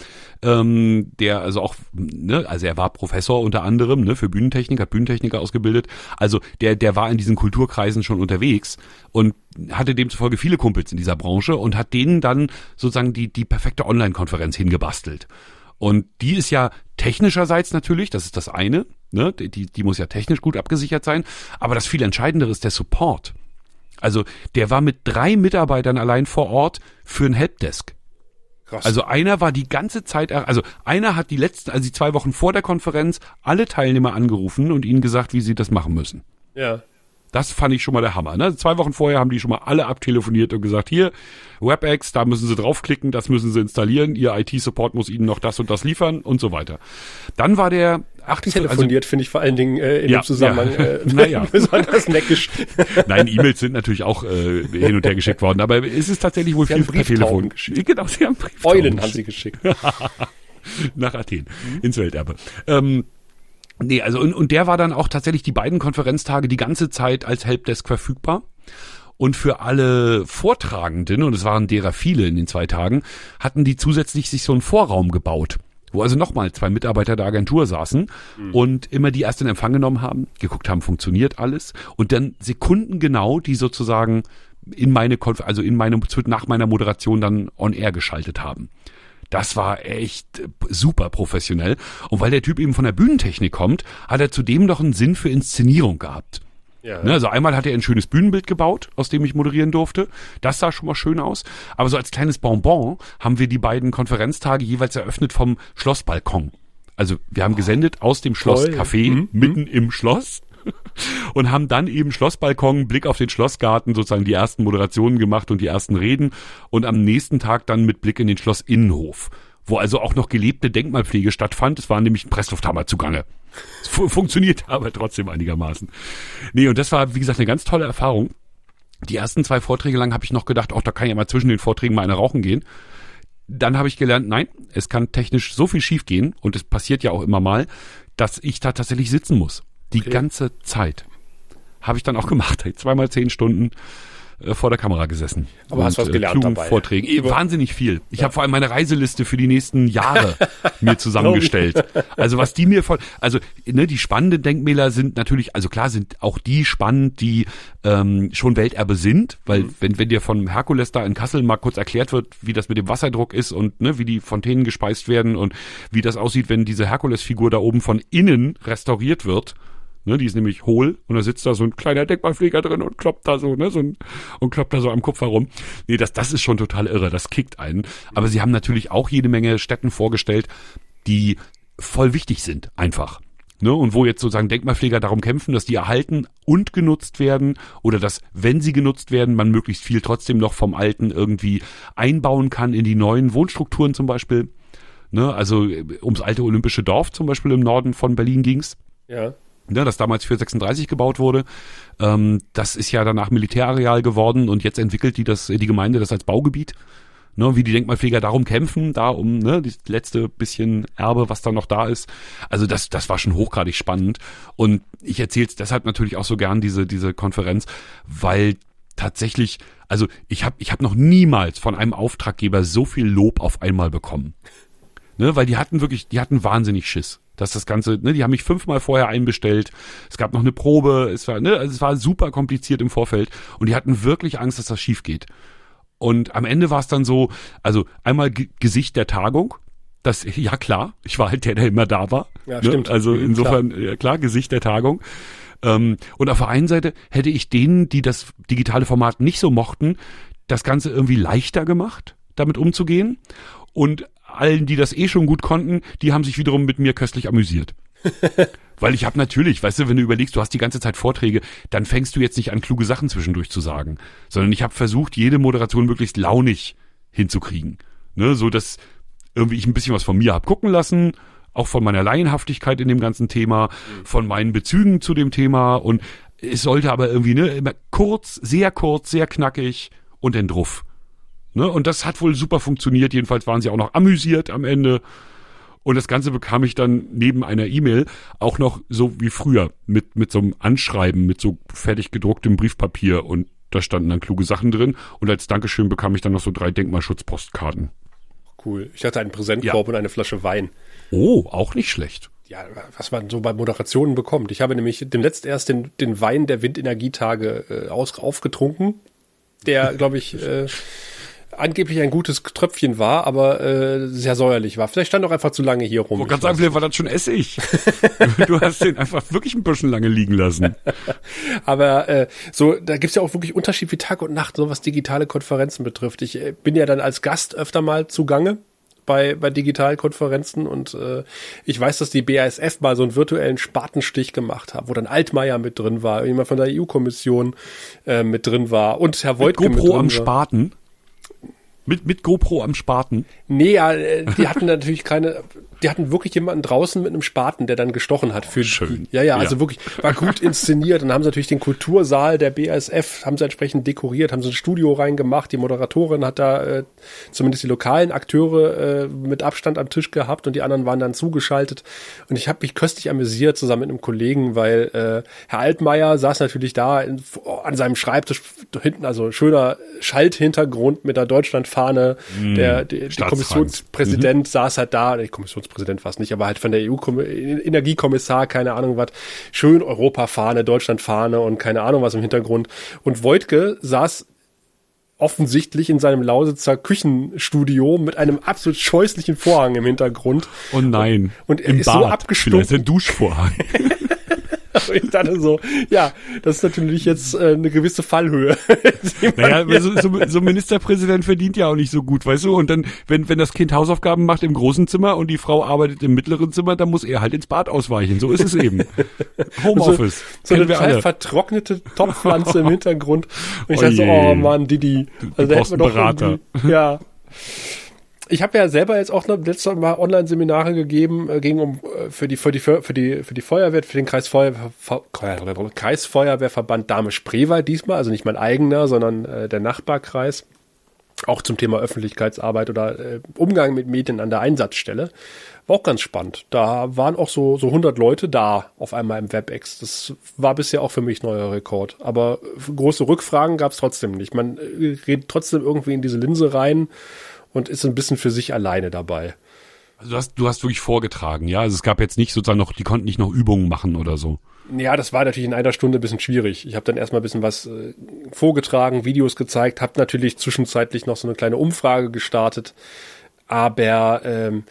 ähm, der also auch, ne, also er war Professor unter anderem, ne, für Bühnentechnik, hat Bühnentechniker ausgebildet. Also der, der war in diesen Kulturkreisen schon unterwegs und hatte demzufolge viele Kumpels in dieser Branche und hat denen dann sozusagen die, die perfekte Online-Konferenz hingebastelt. Und die ist ja technischerseits natürlich, das ist das eine, ne, die, die muss ja technisch gut abgesichert sein, aber das viel entscheidendere ist der Support. Also der war mit drei Mitarbeitern allein vor Ort für ein Helpdesk. Krass. Also einer war die ganze Zeit, also einer hat die letzten, also die zwei Wochen vor der Konferenz alle Teilnehmer angerufen und ihnen gesagt, wie sie das machen müssen. Ja. Das fand ich schon mal der Hammer. Ne? Zwei Wochen vorher haben die schon mal alle abtelefoniert und gesagt, hier, WebEx, da müssen sie draufklicken, das müssen sie installieren, ihr IT-Support muss ihnen noch das und das liefern und so weiter. Dann war der 28, telefoniert, also, finde ich vor allen Dingen äh, in ja, dem Zusammenhang ja. äh, naja. besonders neckisch. Nein, E-Mails sind natürlich auch äh, hin und her geschickt worden, aber es ist tatsächlich wohl sie viel per Telefon geschickt. Genau, sie haben Brieftauben Eulen haben sie geschickt. Nach Athen, mhm. ins Welterbe. Ähm, Nee, also und, und der war dann auch tatsächlich die beiden Konferenztage die ganze Zeit als Helpdesk verfügbar. Und für alle Vortragenden, und es waren derer viele in den zwei Tagen, hatten die zusätzlich sich so einen Vorraum gebaut, wo also nochmal zwei Mitarbeiter der Agentur saßen mhm. und immer die erst in Empfang genommen haben, geguckt haben, funktioniert alles und dann sekundengenau die sozusagen in meine, Konf also in meine, nach meiner Moderation dann on air geschaltet haben. Das war echt super professionell. Und weil der Typ eben von der Bühnentechnik kommt, hat er zudem noch einen Sinn für Inszenierung gehabt. Ja. Ne, also einmal hat er ein schönes Bühnenbild gebaut, aus dem ich moderieren durfte. Das sah schon mal schön aus. Aber so als kleines Bonbon haben wir die beiden Konferenztage jeweils eröffnet vom Schlossbalkon. Also wir haben gesendet aus dem Schlosscafé mhm. mitten im Schloss und haben dann eben Schlossbalkon, Blick auf den Schlossgarten, sozusagen die ersten Moderationen gemacht und die ersten Reden und am nächsten Tag dann mit Blick in den Schlossinnenhof, wo also auch noch gelebte Denkmalpflege stattfand. Es war nämlich ein Presslufthammer zugange. Es funktioniert aber trotzdem einigermaßen. Nee, und das war, wie gesagt, eine ganz tolle Erfahrung. Die ersten zwei Vorträge lang habe ich noch gedacht, auch da kann ich ja mal zwischen den Vorträgen mal eine rauchen gehen. Dann habe ich gelernt, nein, es kann technisch so viel schiefgehen und es passiert ja auch immer mal, dass ich da tatsächlich sitzen muss. Die okay. ganze Zeit. Habe ich dann auch gemacht. Zweimal zehn Stunden äh, vor der Kamera gesessen. Aber und, hast was gelernt äh, dabei. Vorträgen. Wahnsinnig viel. Ich ja. habe vor allem meine Reiseliste für die nächsten Jahre mir zusammengestellt. Also was die mir voll, also ne, die spannenden Denkmäler sind natürlich, also klar sind auch die spannend, die ähm, schon Welterbe sind, weil mhm. wenn wenn dir von Herkules da in Kassel mal kurz erklärt wird, wie das mit dem Wasserdruck ist und ne, wie die Fontänen gespeist werden und wie das aussieht, wenn diese Herkulesfigur da oben von innen restauriert wird Ne, die ist nämlich hohl und da sitzt da so ein kleiner Denkmalpfleger drin und kloppt da so, ne, so ein, und kloppt da so am Kupfer rum. Nee, das, das ist schon total irre, das kickt einen. Aber sie haben natürlich auch jede Menge Städten vorgestellt, die voll wichtig sind, einfach. Ne, und wo jetzt sozusagen Denkmalpfleger darum kämpfen, dass die erhalten und genutzt werden oder dass, wenn sie genutzt werden, man möglichst viel trotzdem noch vom Alten irgendwie einbauen kann in die neuen Wohnstrukturen zum Beispiel. Ne, also äh, ums alte Olympische Dorf zum Beispiel im Norden von Berlin ging's. Ja ne, das damals für 36 gebaut wurde. Ähm, das ist ja danach Militärareal geworden und jetzt entwickelt die das die Gemeinde das als Baugebiet. ne, wie die Denkmalpfleger darum kämpfen, da um ne, das letzte bisschen Erbe, was da noch da ist. Also das, das war schon hochgradig spannend. Und ich erzähle es deshalb natürlich auch so gern, diese, diese Konferenz, weil tatsächlich, also ich habe ich hab noch niemals von einem Auftraggeber so viel Lob auf einmal bekommen. Ne, weil die hatten wirklich, die hatten wahnsinnig Schiss. Dass das Ganze, ne, die haben mich fünfmal vorher einbestellt. Es gab noch eine Probe, es war, ne, also es war super kompliziert im Vorfeld und die hatten wirklich Angst, dass das schief geht. Und am Ende war es dann so, also einmal G Gesicht der Tagung. Das, ja klar, ich war halt der, der immer da war. Ja, ne? stimmt. Also insofern, klar. Ja, klar, Gesicht der Tagung. Ähm, und auf der einen Seite hätte ich denen, die das digitale Format nicht so mochten, das Ganze irgendwie leichter gemacht, damit umzugehen. Und allen, die das eh schon gut konnten, die haben sich wiederum mit mir köstlich amüsiert. Weil ich habe natürlich, weißt du, wenn du überlegst, du hast die ganze Zeit Vorträge, dann fängst du jetzt nicht an, kluge Sachen zwischendurch zu sagen, sondern ich habe versucht, jede Moderation möglichst launig hinzukriegen. Ne, so dass irgendwie ich ein bisschen was von mir hab gucken lassen, auch von meiner Laienhaftigkeit in dem ganzen Thema, von meinen Bezügen zu dem Thema und es sollte aber irgendwie, ne, immer kurz, sehr kurz, sehr knackig und dann druff. Ne, und das hat wohl super funktioniert. Jedenfalls waren sie auch noch amüsiert am Ende. Und das Ganze bekam ich dann neben einer E-Mail auch noch so wie früher mit, mit so einem Anschreiben, mit so fertig gedrucktem Briefpapier und da standen dann kluge Sachen drin. Und als Dankeschön bekam ich dann noch so drei Denkmalschutzpostkarten. Cool. Ich hatte einen Präsentkorb Ja. und eine Flasche Wein. Oh, auch nicht schlecht. Ja, was man so bei Moderationen bekommt. Ich habe nämlich dem letzt erst den, den Wein der Windenergietage äh, aus, aufgetrunken, der, glaube ich, äh, angeblich ein gutes Tröpfchen war, aber äh, sehr säuerlich war. Vielleicht stand auch einfach zu lange hier rum. Oh, ganz einfach, war das schon Essig. du hast den einfach wirklich ein bisschen lange liegen lassen. Aber äh, so, da gibt's ja auch wirklich Unterschied wie Tag und Nacht, so was digitale Konferenzen betrifft. Ich äh, bin ja dann als Gast öfter mal zugange bei, bei Digitalkonferenzen und äh, ich weiß, dass die BASF mal so einen virtuellen Spatenstich gemacht hat, wo dann Altmaier mit drin war, jemand von der EU-Kommission äh, mit drin war und Herr Mit Voigtke mit GoPro drin am war. Spaten. Mit, mit GoPro am Spaten. Nee, ja, äh, die hatten natürlich keine, die hatten wirklich jemanden draußen mit einem Spaten, der dann gestochen hat für Schön. Die. Ja, ja, also Ja. wirklich, war gut inszeniert. Und haben sie natürlich den Kultursaal der BASF, haben sie entsprechend dekoriert, haben sie ein Studio reingemacht. Die Moderatorin hat da äh, zumindest die lokalen Akteure äh, mit Abstand am Tisch gehabt und die anderen waren dann zugeschaltet. Und ich habe mich köstlich amüsiert zusammen mit einem Kollegen, weil äh, Herr Altmaier saß natürlich da in, an seinem Schreibtisch hinten, also schöner Schalthintergrund mit der Deutschlandfahne. der, der, der Staatsrang. Kommissionspräsident saß halt da, der Kommissionspräsident war es nicht, aber halt von der EU-Energiekommissar, keine Ahnung was, schön Europafahne, Deutschlandfahne und keine Ahnung was im Hintergrund. Und Voigtke saß offensichtlich in seinem Lausitzer Küchenstudio mit einem absolut scheußlichen Vorhang im Hintergrund. Oh nein. Und er Im ist so Bad. abgestunken. Vielleicht ein Duschvorhang. Ich dachte so, ja, das ist natürlich jetzt äh, eine gewisse Fallhöhe. Naja, so, so, so ein Ministerpräsident verdient ja auch nicht so gut, weißt du? Und dann, wenn, wenn das Kind Hausaufgaben macht im großen Zimmer und die Frau arbeitet im mittleren Zimmer, dann muss er halt ins Bad ausweichen. So ist es eben. Homeoffice. so Kennen eine wir alle. vertrocknete Topfpflanze im Hintergrund. Und ich Oh dachte so, oh Mann, Didi. Also da brauchst hätten wir doch einen Berater. Ja. Ich habe ja selber jetzt auch noch letztes Mal Online-Seminare gegeben, äh, ging um äh, für die für die für die für die Feuerwehr, für den Kreisfeuerwehr, Kreisfeuerwehrverband Dahme-Spreewald diesmal, also nicht mein eigener, sondern äh, der Nachbarkreis. Auch zum Thema Öffentlichkeitsarbeit oder äh, Umgang mit Medien an der Einsatzstelle. War auch ganz spannend. Da waren auch so, so 100 Leute da auf einmal im WebEx. Das war bisher auch für mich neuer Rekord. Aber äh, große Rückfragen gab es trotzdem nicht. Man äh, redet trotzdem irgendwie in diese Linse rein und ist ein bisschen für sich alleine dabei. Also du hast, du hast wirklich vorgetragen, ja? Also es gab jetzt nicht sozusagen noch, die konnten nicht noch Übungen machen oder so. Ja, das war natürlich in einer Stunde ein bisschen schwierig. Ich habe dann erstmal ein bisschen was äh, vorgetragen, Videos gezeigt, habe natürlich zwischenzeitlich noch so eine kleine Umfrage gestartet. Aber ähm,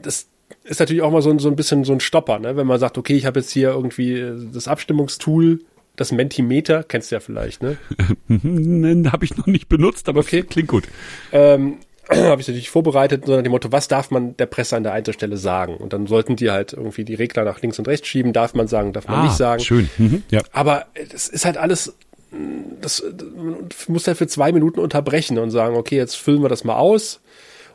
das ist natürlich auch mal so, ein- so ein bisschen so ein Stopper, ne? wenn man sagt, okay, ich habe jetzt hier irgendwie äh, das Abstimmungstool, das Mentimeter, kennst du ja vielleicht, ne? Habe ich noch nicht benutzt, aber Okay. klingt gut. ähm, habe ich natürlich vorbereitet, sondern dem Motto, was darf man der Presse an der Einzelstelle sagen? Und dann sollten die halt irgendwie die Regler nach links und rechts schieben, darf man sagen, darf man nicht sagen. schön. Mhm. Ja. Aber das ist halt alles, das man muss halt für zwei Minuten unterbrechen und sagen, okay, jetzt füllen wir das mal aus.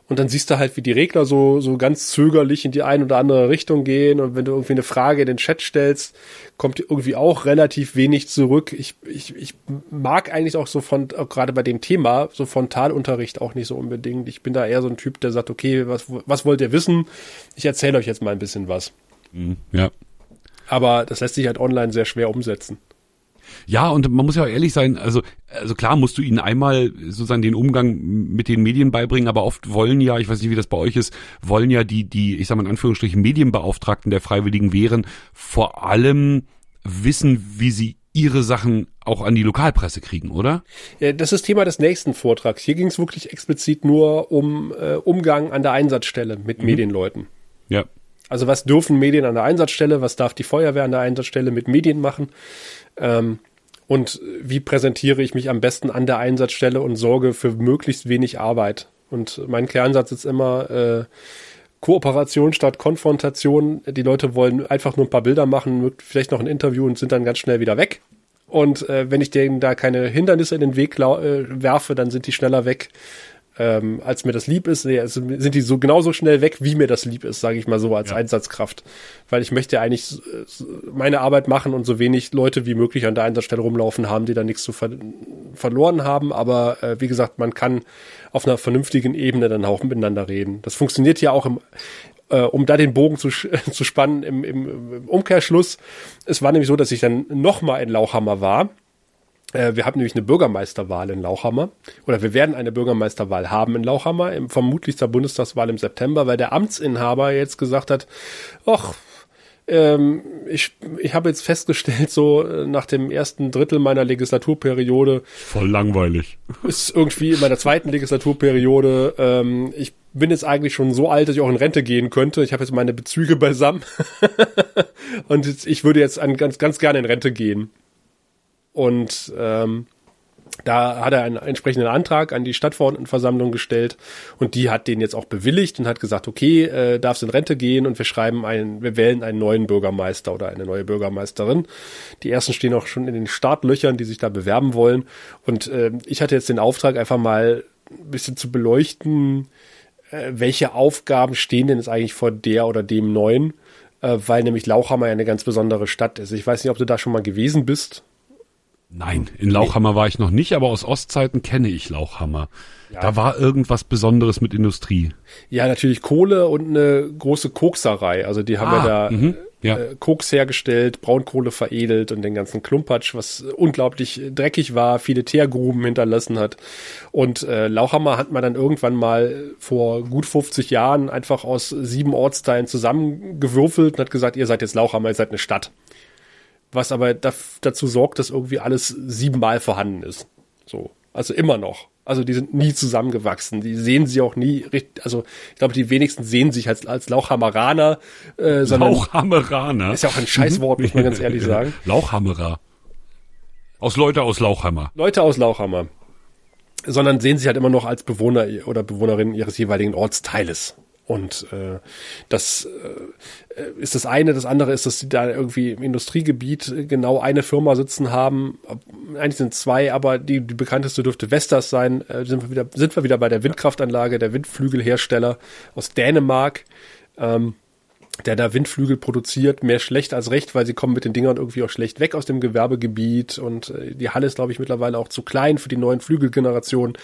Und dann siehst du halt, wie die Regler so, so ganz zögerlich in die eine oder andere Richtung gehen. Und wenn du irgendwie eine Frage in den Chat stellst, kommt irgendwie auch relativ wenig zurück. Ich, ich, ich mag eigentlich auch so von, auch gerade bei dem Thema, so Frontalunterricht auch nicht so unbedingt. Ich bin da eher so ein Typ, der sagt, okay, was, was wollt ihr wissen? Ich erzähle euch jetzt mal ein bisschen was. Mhm, ja. Aber das lässt sich halt online sehr schwer umsetzen. Ja, und man muss ja auch ehrlich sein, also, also klar musst du ihnen einmal sozusagen den Umgang mit den Medien beibringen, aber oft wollen ja, ich weiß nicht, wie das bei euch ist, wollen ja die, die, ich sag mal in Anführungsstrichen, Medienbeauftragten der Freiwilligen Wehren vor allem wissen, wie sie ihre Sachen auch an die Lokalpresse kriegen, oder? Das ist Thema des nächsten Vortrags. Hier ging es wirklich explizit nur um äh, Umgang an der Einsatzstelle mit mhm. Medienleuten. Ja. Also was dürfen Medien an der Einsatzstelle, was darf die Feuerwehr an der Einsatzstelle mit Medien machen? Ähm, und wie präsentiere ich mich am besten an der Einsatzstelle und sorge für möglichst wenig Arbeit. Und mein Kernsatz ist immer äh, Kooperation statt Konfrontation. Die Leute wollen einfach nur ein paar Bilder machen, vielleicht noch ein Interview und sind dann ganz schnell wieder weg. Und äh, wenn ich denen da keine Hindernisse in den Weg äh, werfe, dann sind die schneller weg ähm, als mir das lieb ist, also sind die so genauso schnell weg, wie mir das lieb ist, sage ich mal so als ja. Einsatzkraft. Weil ich möchte eigentlich meine Arbeit machen und so wenig Leute wie möglich an der Einsatzstelle rumlaufen haben, die da nichts zu ver verloren haben. Aber äh, wie gesagt, man kann auf einer vernünftigen Ebene dann auch miteinander reden. Das funktioniert ja auch im, äh, um da den Bogen zu, zu spannen im, im, im Umkehrschluss. Es war nämlich so, dass ich dann nochmal in Lauchhammer war äh, wir haben nämlich eine Bürgermeisterwahl in Lauchhammer oder wir werden eine Bürgermeisterwahl haben in Lauchhammer, im, vermutlich zur Bundestagswahl im September, weil der Amtsinhaber jetzt gesagt hat, ach, ähm, ich, ich habe jetzt festgestellt, so äh, nach dem ersten Drittel meiner Legislaturperiode. Voll langweilig. Ist irgendwie in meiner zweiten Legislaturperiode, ähm, ich bin jetzt eigentlich schon so alt, dass ich auch in Rente gehen könnte. Ich habe jetzt meine Bezüge beisammen. Und ich würde jetzt an, ganz, ganz gerne in Rente gehen. Und ähm, da hat er einen entsprechenden Antrag an die Stadtverordnetenversammlung gestellt und die hat den jetzt auch bewilligt und hat gesagt, okay, äh, darfst in Rente gehen und wir schreiben einen, wir wählen einen neuen Bürgermeister oder eine neue Bürgermeisterin. Die ersten stehen auch schon in den Startlöchern, die sich da bewerben wollen. Und äh, ich hatte jetzt den Auftrag, einfach mal ein bisschen zu beleuchten, äh, welche Aufgaben stehen denn jetzt eigentlich vor der oder dem neuen, äh, weil nämlich Lauchhammer ja eine ganz besondere Stadt ist. Ich weiß nicht, ob du da schon mal gewesen bist. Nein, in Lauchhammer war ich noch nicht, aber aus Ostzeiten kenne ich Lauchhammer. Ja. Da war irgendwas Besonderes mit Industrie. Ja, natürlich Kohle und eine große Kokserei. Also die haben ah, ja da mh, ja. Äh, Koks hergestellt, Braunkohle veredelt und den ganzen Klumpatsch, was unglaublich dreckig war, viele Teergruben hinterlassen hat. Und äh, Lauchhammer hat man dann irgendwann mal vor gut 50 Jahren einfach aus sieben Ortsteilen zusammengewürfelt und hat gesagt, ihr seid jetzt Lauchhammer, ihr seid eine Stadt was aber dazu sorgt, dass irgendwie alles siebenmal vorhanden ist. So. Also immer noch. Also die sind nie zusammengewachsen. Die sehen sie auch nie richtig. Also ich glaube, die wenigsten sehen sich als, als Lauchhammeraner. Äh, sondern Lauchhammeraner? Ist ja auch ein Scheißwort, muss man ganz ehrlich sagen. Lauchhammerer. Aus Leute aus Lauchhammer. Leute aus Lauchhammer. Sondern sehen sich halt immer noch als Bewohner oder Bewohnerin ihres jeweiligen Ortsteiles. Und äh, das äh, ist das eine. Das andere ist, dass sie da irgendwie im Industriegebiet genau eine Firma sitzen haben. Eigentlich sind zwei, aber die, die bekannteste dürfte Vestas sein. Äh, sind, wir wieder, sind wir wieder bei der Windkraftanlage, der Windflügelhersteller aus Dänemark. Ähm, der da Windflügel produziert, mehr schlecht als recht, weil sie kommen mit den Dingern irgendwie auch schlecht weg aus dem Gewerbegebiet und äh, die Halle ist, glaube ich, mittlerweile auch zu klein für die neuen Flügelgenerationen.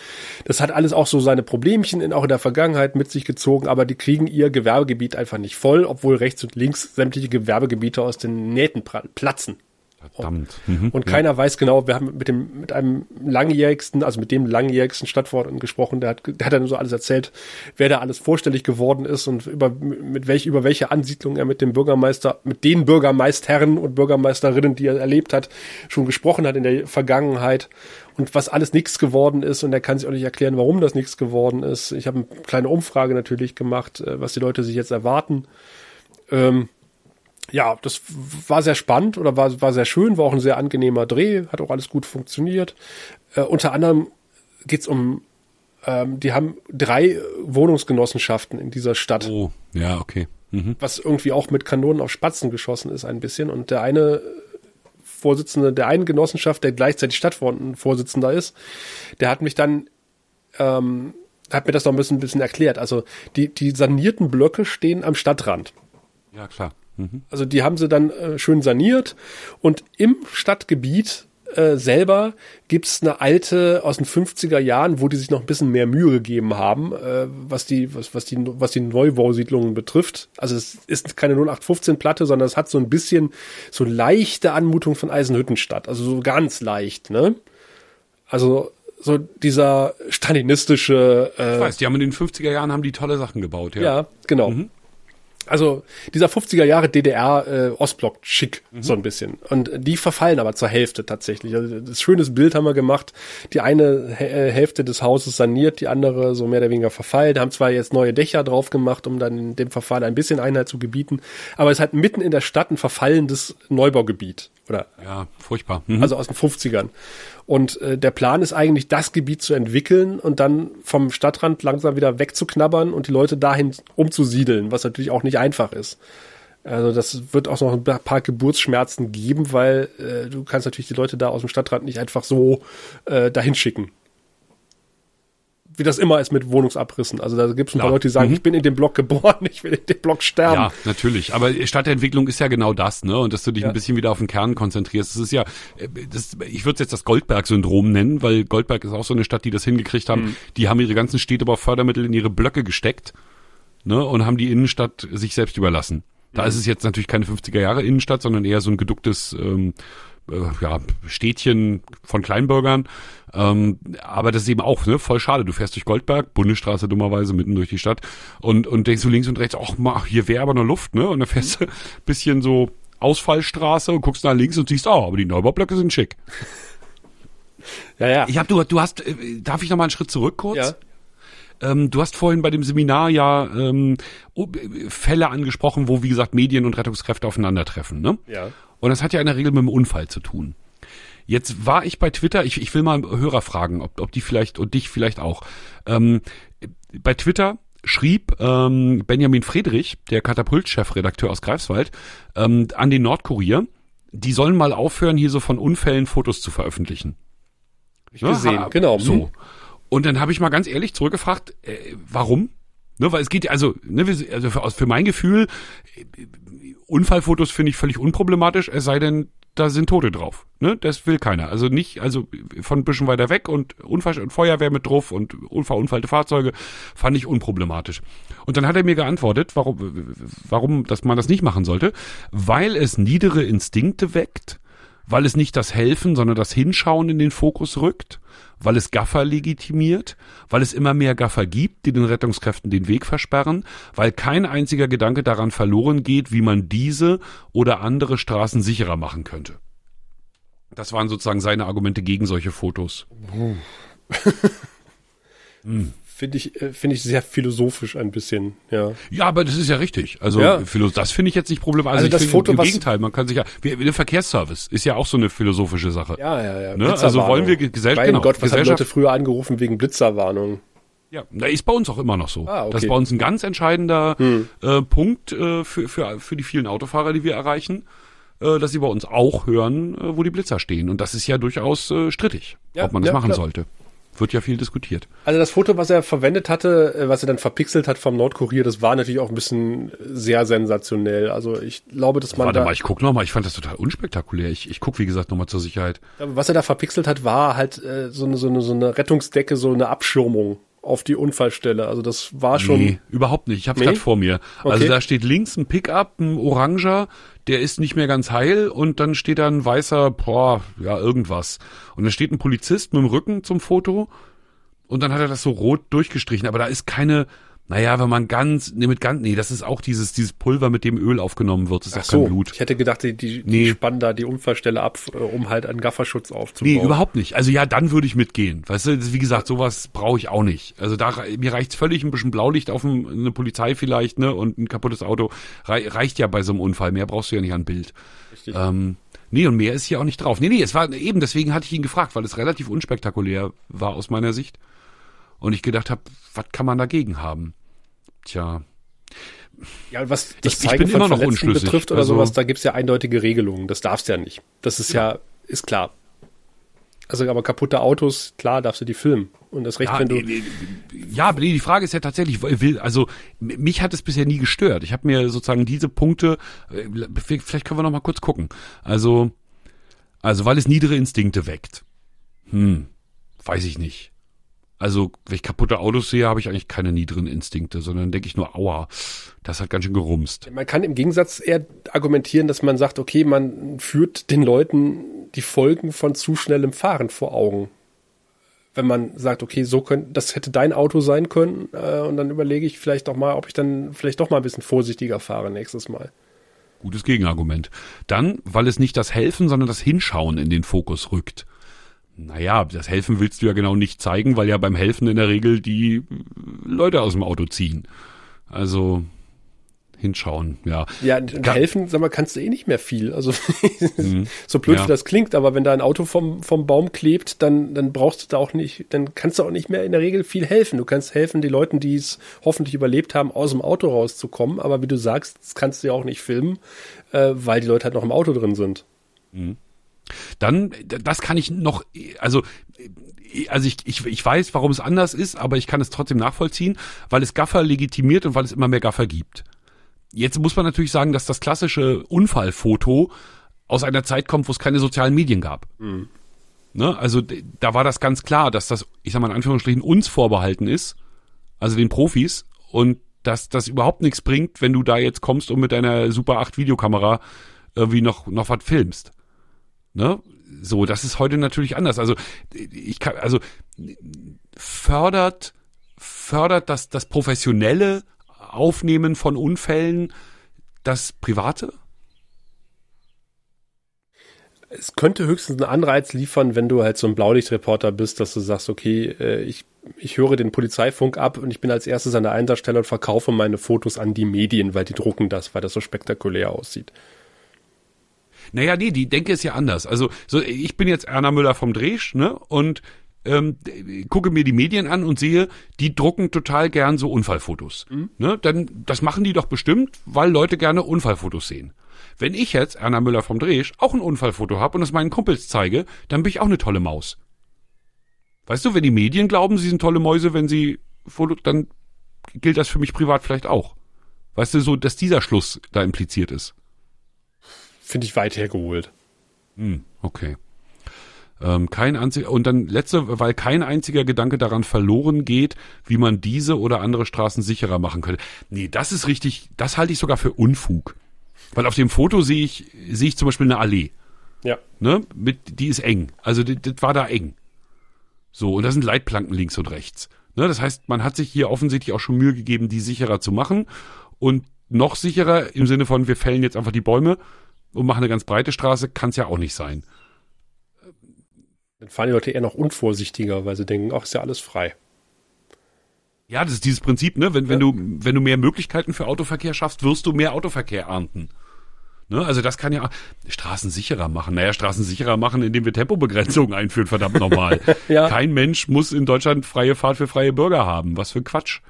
Das hat alles auch so seine Problemchen in, auch in der Vergangenheit mit sich gezogen, aber die kriegen ihr Gewerbegebiet einfach nicht voll, obwohl rechts und links sämtliche Gewerbegebiete aus den Nähten platzen. Verdammt. Mhm, und keiner ja. weiß genau, wir haben mit dem, mit einem langjährigsten, also mit dem langjährigsten Stadtverordneten gesprochen, der hat, der hat dann so alles erzählt, wer da alles vorstellig geworden ist und über, mit welch, über welche Ansiedlung er mit dem Bürgermeister, mit den Bürgermeistern und Bürgermeisterinnen, die er erlebt hat, schon gesprochen hat in der Vergangenheit und was alles nichts geworden ist und er kann sich auch nicht erklären, warum das nichts geworden ist. Ich habe eine kleine Umfrage natürlich gemacht, äh, was die Leute sich jetzt erwarten. Ähm, ja, das war sehr spannend oder war, war sehr schön, war auch ein sehr angenehmer Dreh, hat auch alles gut funktioniert. Äh, unter anderem geht's um, ähm, die haben drei Wohnungsgenossenschaften in dieser Stadt. Oh, ja, okay. Mhm. Was irgendwie auch mit Kanonen auf Spatzen geschossen ist ein bisschen. Und der eine Vorsitzende der einen Genossenschaft, der gleichzeitig Stadtvorsitzender ist, der hat mich dann ähm, hat mir das noch ein bisschen, ein bisschen erklärt. Also die, die sanierten Blöcke stehen am Stadtrand. Ja, klar. Mhm. Also die haben sie dann äh, schön saniert und im Stadtgebiet äh, selber gibt's eine alte aus den 50er Jahren, wo die sich noch ein bisschen mehr Mühe gegeben haben, äh, was die was, was die was die Neubausiedlungen betrifft. Also es ist keine 0815 Platte, sondern es hat so ein bisschen so leichte Anmutung von Eisenhüttenstadt, also so ganz leicht, ne? Also so dieser stalinistische äh, Ich weiß, die haben in den 50er Jahren haben die tolle Sachen gebaut, ja. Ja, genau. Mhm also dieser 50er Jahre DDR äh, Ostblock schick mhm. so ein bisschen und die verfallen aber zur Hälfte tatsächlich. Also das schönes Bild haben wir gemacht. Die eine äh, Hälfte des Hauses saniert, die andere so mehr oder weniger verfallen. Haben zwar jetzt neue Dächer drauf gemacht, um dann dem Verfall ein bisschen Einheit zu gebieten, aber es hat mitten in der Stadt ein verfallendes Neubaugebiet oder ja, furchtbar. Mhm. Also aus den 50ern. Und äh, der Plan ist eigentlich, das Gebiet zu entwickeln und dann vom Stadtrand langsam wieder wegzuknabbern und die Leute dahin umzusiedeln, was natürlich auch nicht einfach ist. Also das wird auch noch ein paar Geburtsschmerzen geben, weil äh, du kannst natürlich die Leute da aus dem Stadtrand nicht einfach so äh, dahin schicken wie das immer ist mit Wohnungsabrissen. Also da gibt es ein paar Leute, die sagen, mhm. ich bin in dem Block geboren, ich will in dem Block sterben. Ja, natürlich. Aber Stadtentwicklung ist ja genau das, ne? Und dass du dich ja. ein bisschen wieder auf den Kern konzentrierst. Das ist ja, äh, das, ich würde es jetzt das Goldberg-Syndrom nennen, weil Goldberg ist auch so eine Stadt, die das hingekriegt haben. Mhm. Die haben ihre ganzen Städte aber Fördermittel in ihre Blöcke gesteckt, ne? Und haben die Innenstadt sich selbst überlassen. Da mhm. ist es jetzt natürlich keine 50er Jahre Innenstadt, sondern eher so ein geducktes ähm, äh, ja, Städtchen von Kleinbürgern. Ähm, aber das ist eben auch ne, voll schade. Du fährst durch Goldberg, Bundesstraße dummerweise mitten durch die Stadt und, und denkst du links und rechts, ach, mal, hier wäre aber noch Luft, ne? Und dann fährst du bisschen so Ausfallstraße und guckst nach links und siehst, oh, aber die Neubaublöcke sind schick. Ja, ja. Ich hab, du, du hast, äh, darf ich noch mal einen Schritt zurück kurz? Ja. Ähm, du hast vorhin bei dem Seminar ja ähm, Fälle angesprochen, wo, wie gesagt, Medien und Rettungskräfte aufeinandertreffen. Ne? Ja. Und das hat ja in der Regel mit einem Unfall zu tun. Jetzt war ich bei Twitter, ich, ich will mal Hörer fragen, ob, ob die vielleicht und dich vielleicht auch. Ähm, bei Twitter schrieb ähm, Benjamin Friedrich, der Katapult-Chefredakteur aus Greifswald, ähm, an den Nordkurier, die sollen mal aufhören, hier so von Unfällen Fotos zu veröffentlichen. Ich ja, gesehen, ha, genau. So. Hm. Und dann habe ich mal ganz ehrlich zurückgefragt, äh, warum? Ne, weil es geht also, ne, also für, für mein Gefühl, Unfallfotos finde ich völlig unproblematisch, es sei denn, da sind Tote drauf. Ne? Das will keiner. Also nicht, also von ein bisschen weiter weg und, Unfall, und Feuerwehr mit drauf und unverunfallte Fahrzeuge fand ich unproblematisch. Und dann hat er mir geantwortet, warum, warum dass man das nicht machen sollte. Weil es niedere Instinkte weckt, weil es nicht das Helfen, sondern das Hinschauen in den Fokus rückt, weil es Gaffer legitimiert, weil es immer mehr Gaffer gibt, die den Rettungskräften den Weg versperren, weil kein einziger Gedanke daran verloren geht, wie man diese oder andere Straßen sicherer machen könnte. Das waren sozusagen seine Argumente gegen solche Fotos. hm. Finde ich, äh, finde ich sehr philosophisch ein bisschen, ja. Ja, aber das ist ja richtig. Also ja. das finde ich jetzt nicht problematisch. Also, also das Foto, im Gegenteil, man kann sich ja, der Verkehrsservice ist ja auch so eine philosophische Sache. Ja, ja, ja. Ne? Also wollen wir Gesellschaft, genau, Gott, was haben Leute früher angerufen wegen Blitzerwarnung? Ja, da ist bei uns auch immer noch so. Ah, okay. Das ist bei uns ein ganz entscheidender hm. äh, Punkt äh, für, für, für die vielen Autofahrer, die wir erreichen, äh, dass sie bei uns auch hören, äh, wo die Blitzer stehen. Und das ist ja durchaus äh, strittig, ja, ob man das ja, machen klar. sollte. Wird ja viel diskutiert. Also das Foto, was er verwendet hatte, äh, was er dann verpixelt hat vom Nordkurier, das war natürlich auch ein bisschen sehr sensationell. Also ich glaube, dass man. Warte da mal, ich guck noch mal. Ich fand das total unspektakulär. Ich, ich guck, wie gesagt, noch mal zur Sicherheit. Was er da verpixelt hat, war halt äh, so, eine, so, eine, so eine Rettungsdecke, so eine Abschirmung auf die Unfallstelle. Also das war schon. Nee, überhaupt nicht. Ich habe nee? gerade vor mir. Also okay. Also da steht links ein Pickup, ein Oranger, der ist nicht mehr ganz heil und dann steht da ein weißer, boah, ja, irgendwas. Und dann steht ein Polizist mit dem Rücken zum Foto und dann hat er das so rot durchgestrichen, aber da ist keine, naja, wenn man ganz, nee, mit ganz, nee, das ist auch dieses, dieses Pulver, mit dem Öl aufgenommen wird, das ist Ach auch so, kein Blut. Ich hätte gedacht, die, die, nee. die spannen da die Unfallstelle ab, äh, um halt einen Gafferschutz aufzubauen. Nee, überhaupt nicht. Also ja, dann würde ich mitgehen. Weißt du, wie gesagt, sowas brauche ich auch nicht. Also da, mir reicht's völlig ein bisschen Blaulicht auf eine Polizei vielleicht, ne, und ein kaputtes Auto. reicht ja bei so einem Unfall. Mehr brauchst du ja nicht an Bild. Richtig. Ähm, Nee, und mehr ist hier auch nicht drauf. Nee, nee, es war eben, deswegen hatte ich ihn gefragt, weil es relativ unspektakulär war aus meiner Sicht. Und ich gedacht habe, was kann man dagegen haben? Tja. Ja, was das ich, Zeigen ich bin von immer noch unschlüssig. betrifft oder also, sowas, da gibt's ja eindeutige Regelungen. Das darfst ja nicht. Das ist ja, ja ist klar. Also aber kaputte Autos, klar, darfst du die filmen. Und das Recht, ja, wenn du. äh, ja, aber die Frage ist ja tatsächlich, will, also mich hat es bisher nie gestört. Ich habe mir sozusagen diese Punkte, äh, vielleicht können wir noch mal kurz gucken. Also, also weil es niedere Instinkte weckt. Hm, weiß ich nicht. Also, wenn ich kaputte Autos sehe, habe ich eigentlich keine niederen Instinkte, sondern denke ich nur, aua, das hat ganz schön gerumst. Man kann im Gegensatz eher argumentieren, dass man sagt, okay, man führt den Leuten die Folgen von zu schnellem Fahren vor Augen. Wenn man sagt, okay, so könnte, das hätte dein Auto sein können, äh, und dann überlege ich vielleicht doch mal, ob ich dann vielleicht doch mal ein bisschen vorsichtiger fahre nächstes Mal. Gutes Gegenargument. Dann, weil es nicht das Helfen, sondern das Hinschauen in den Fokus rückt. Naja, das Helfen willst du ja genau nicht zeigen, weil ja beim Helfen in der Regel die Leute aus dem Auto ziehen. Also hinschauen, ja. Ja, und helfen, sag mal, kannst du eh nicht mehr viel. Also so blöd Ja. wie das klingt, aber wenn da ein Auto vom, vom Baum klebt, dann, dann brauchst du da auch nicht, dann kannst du auch nicht mehr in der Regel viel helfen. Du kannst helfen, die Leuten, die es hoffentlich überlebt haben, aus dem Auto rauszukommen, aber wie du sagst, das kannst du ja auch nicht filmen, äh, weil die Leute halt noch im Auto drin sind. Dann, das kann ich noch, also, also ich, ich, ich weiß, warum es anders ist, aber ich kann es trotzdem nachvollziehen, weil es Gaffer legitimiert und weil es immer mehr Gaffer gibt. Jetzt muss man natürlich sagen, dass das klassische Unfallfoto aus einer Zeit kommt, wo es keine sozialen Medien gab. Ne? Also da war das ganz klar, dass das, ich sag mal in Anführungsstrichen, uns vorbehalten ist, also den Profis, und dass das überhaupt nichts bringt, wenn du da jetzt kommst und mit deiner Super 8 Videokamera irgendwie noch, noch was filmst. Ne? So, das ist heute natürlich anders. Also ich kann, also fördert, fördert das, das professionelle Aufnehmen von Unfällen das Private? Es könnte höchstens einen Anreiz liefern, wenn du halt so ein Blaulichtreporter bist, dass du sagst, okay, äh, ich, ich höre den Polizeifunk ab und ich bin als erstes an der Einsatzstelle und verkaufe meine Fotos an die Medien, weil die drucken das, weil das so spektakulär aussieht. Naja, nee, die Denke ist ja anders. Also, so, ich bin jetzt Erna Müller vom Dresch, ne? Und ähm, gucke mir die Medien an und sehe, die drucken total gern so Unfallfotos. Ne? Dann, das machen die doch bestimmt, weil Leute gerne Unfallfotos sehen. Wenn ich jetzt, Erna Müller vom Dresch, auch ein Unfallfoto habe und es meinen Kumpels zeige, dann bin ich auch eine tolle Maus. Weißt du, wenn die Medien glauben, sie sind tolle Mäuse, wenn sie Foto, dann gilt das für mich privat vielleicht auch. Weißt du, so, dass dieser Schluss da impliziert ist. Finde ich weit hergeholt. Hm, okay. Ähm, kein einziger, und dann letzte, weil kein einziger Gedanke daran verloren geht, wie man diese oder andere Straßen sicherer machen könnte. Nee, das ist richtig, das halte ich sogar für Unfug. Weil auf dem Foto sehe ich, sehe ich zum Beispiel eine Allee. Ja. Ne? Mit, die ist eng. Also das, war da eng. So, und da sind Leitplanken links und rechts. Ne? Das heißt, man hat sich hier offensichtlich auch schon Mühe gegeben, die sicherer zu machen. Und noch sicherer im Sinne von, wir fällen jetzt einfach die Bäume und machen eine ganz breite Straße, kann es ja auch nicht sein. Dann fahren die Leute eher noch unvorsichtiger, weil sie denken, ach, ist ja alles frei. Ja, das ist dieses Prinzip, ne? Wenn, wenn du, wenn du mehr Möglichkeiten für Autoverkehr schaffst, wirst du mehr Autoverkehr ernten. Ne? Also das kann ja Straßen sicherer machen. Naja, Straßen sicherer machen, indem wir Tempobegrenzungen einführen, verdammt nochmal. Ja. Kein Mensch muss in Deutschland freie Fahrt für freie Bürger haben. Was für ein Quatsch.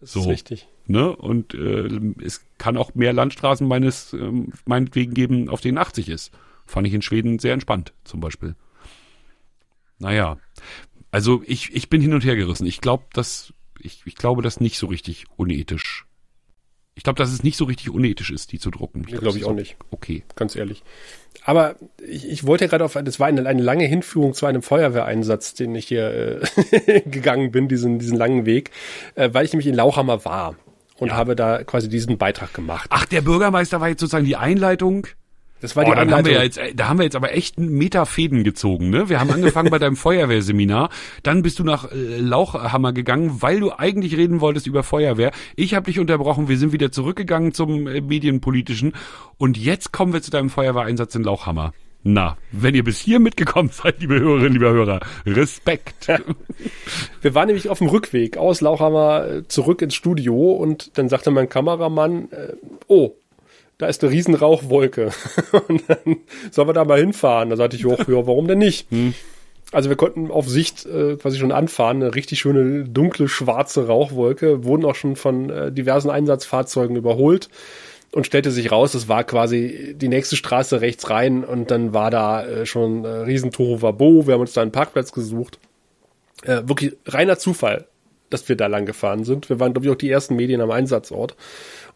Das So. ist richtig. Ne? Und äh, es kann auch mehr Landstraßen meines, ähm, meinetwegen geben, auf denen 80 ist. Fand ich in Schweden sehr entspannt, zum Beispiel. Naja. Also ich, ich bin hin und her gerissen. Ich glaube, dass ich, ich glaube, dass nicht so richtig unethisch. Ich glaube, dass es nicht so richtig unethisch ist, die zu drucken. Nee, glaub, glaub ich auch nicht. Okay. Ganz ehrlich. Aber ich, ich wollte ja gerade auf, das war eine, eine lange Hinführung zu einem Feuerwehreinsatz, den ich hier äh, gegangen bin, diesen, diesen langen Weg, äh, weil ich nämlich in Lauchhammer war und habe da quasi diesen Beitrag gemacht. Ach, der Bürgermeister war jetzt sozusagen die Einleitung. Das war Oh, die dann haben wir ja jetzt, äh, da haben wir jetzt aber echt einen Meter Fäden gezogen, ne? Wir haben angefangen bei deinem Feuerwehrseminar, dann bist du nach äh, Lauchhammer gegangen, weil du eigentlich reden wolltest über Feuerwehr. Ich habe dich unterbrochen, wir sind wieder zurückgegangen zum äh, medienpolitischen und jetzt kommen wir zu deinem Feuerwehreinsatz in Lauchhammer. Na, wenn ihr bis hier mitgekommen seid, liebe Hörerinnen, lieber Hörer, Respekt. Wir waren nämlich auf dem Rückweg aus Lauchhammer äh, zurück ins Studio und dann sagte mein Kameramann, äh, oh, da ist eine riesen Rauchwolke. und dann sollen wir da mal hinfahren. Da sagte ich, oh, ja, warum denn nicht? Also wir konnten auf Sicht äh, quasi schon anfahren, eine richtig schöne dunkle schwarze Rauchwolke, wurden auch schon von äh, diversen Einsatzfahrzeugen überholt. Und stellte sich raus, es war quasi die nächste Straße rechts rein und dann war da äh, schon äh, Riesentoro Wabo. Wir haben uns da einen Parkplatz gesucht. Äh, wirklich reiner Zufall, dass wir da lang gefahren sind. Wir waren, glaube ich, auch die ersten Medien am Einsatzort.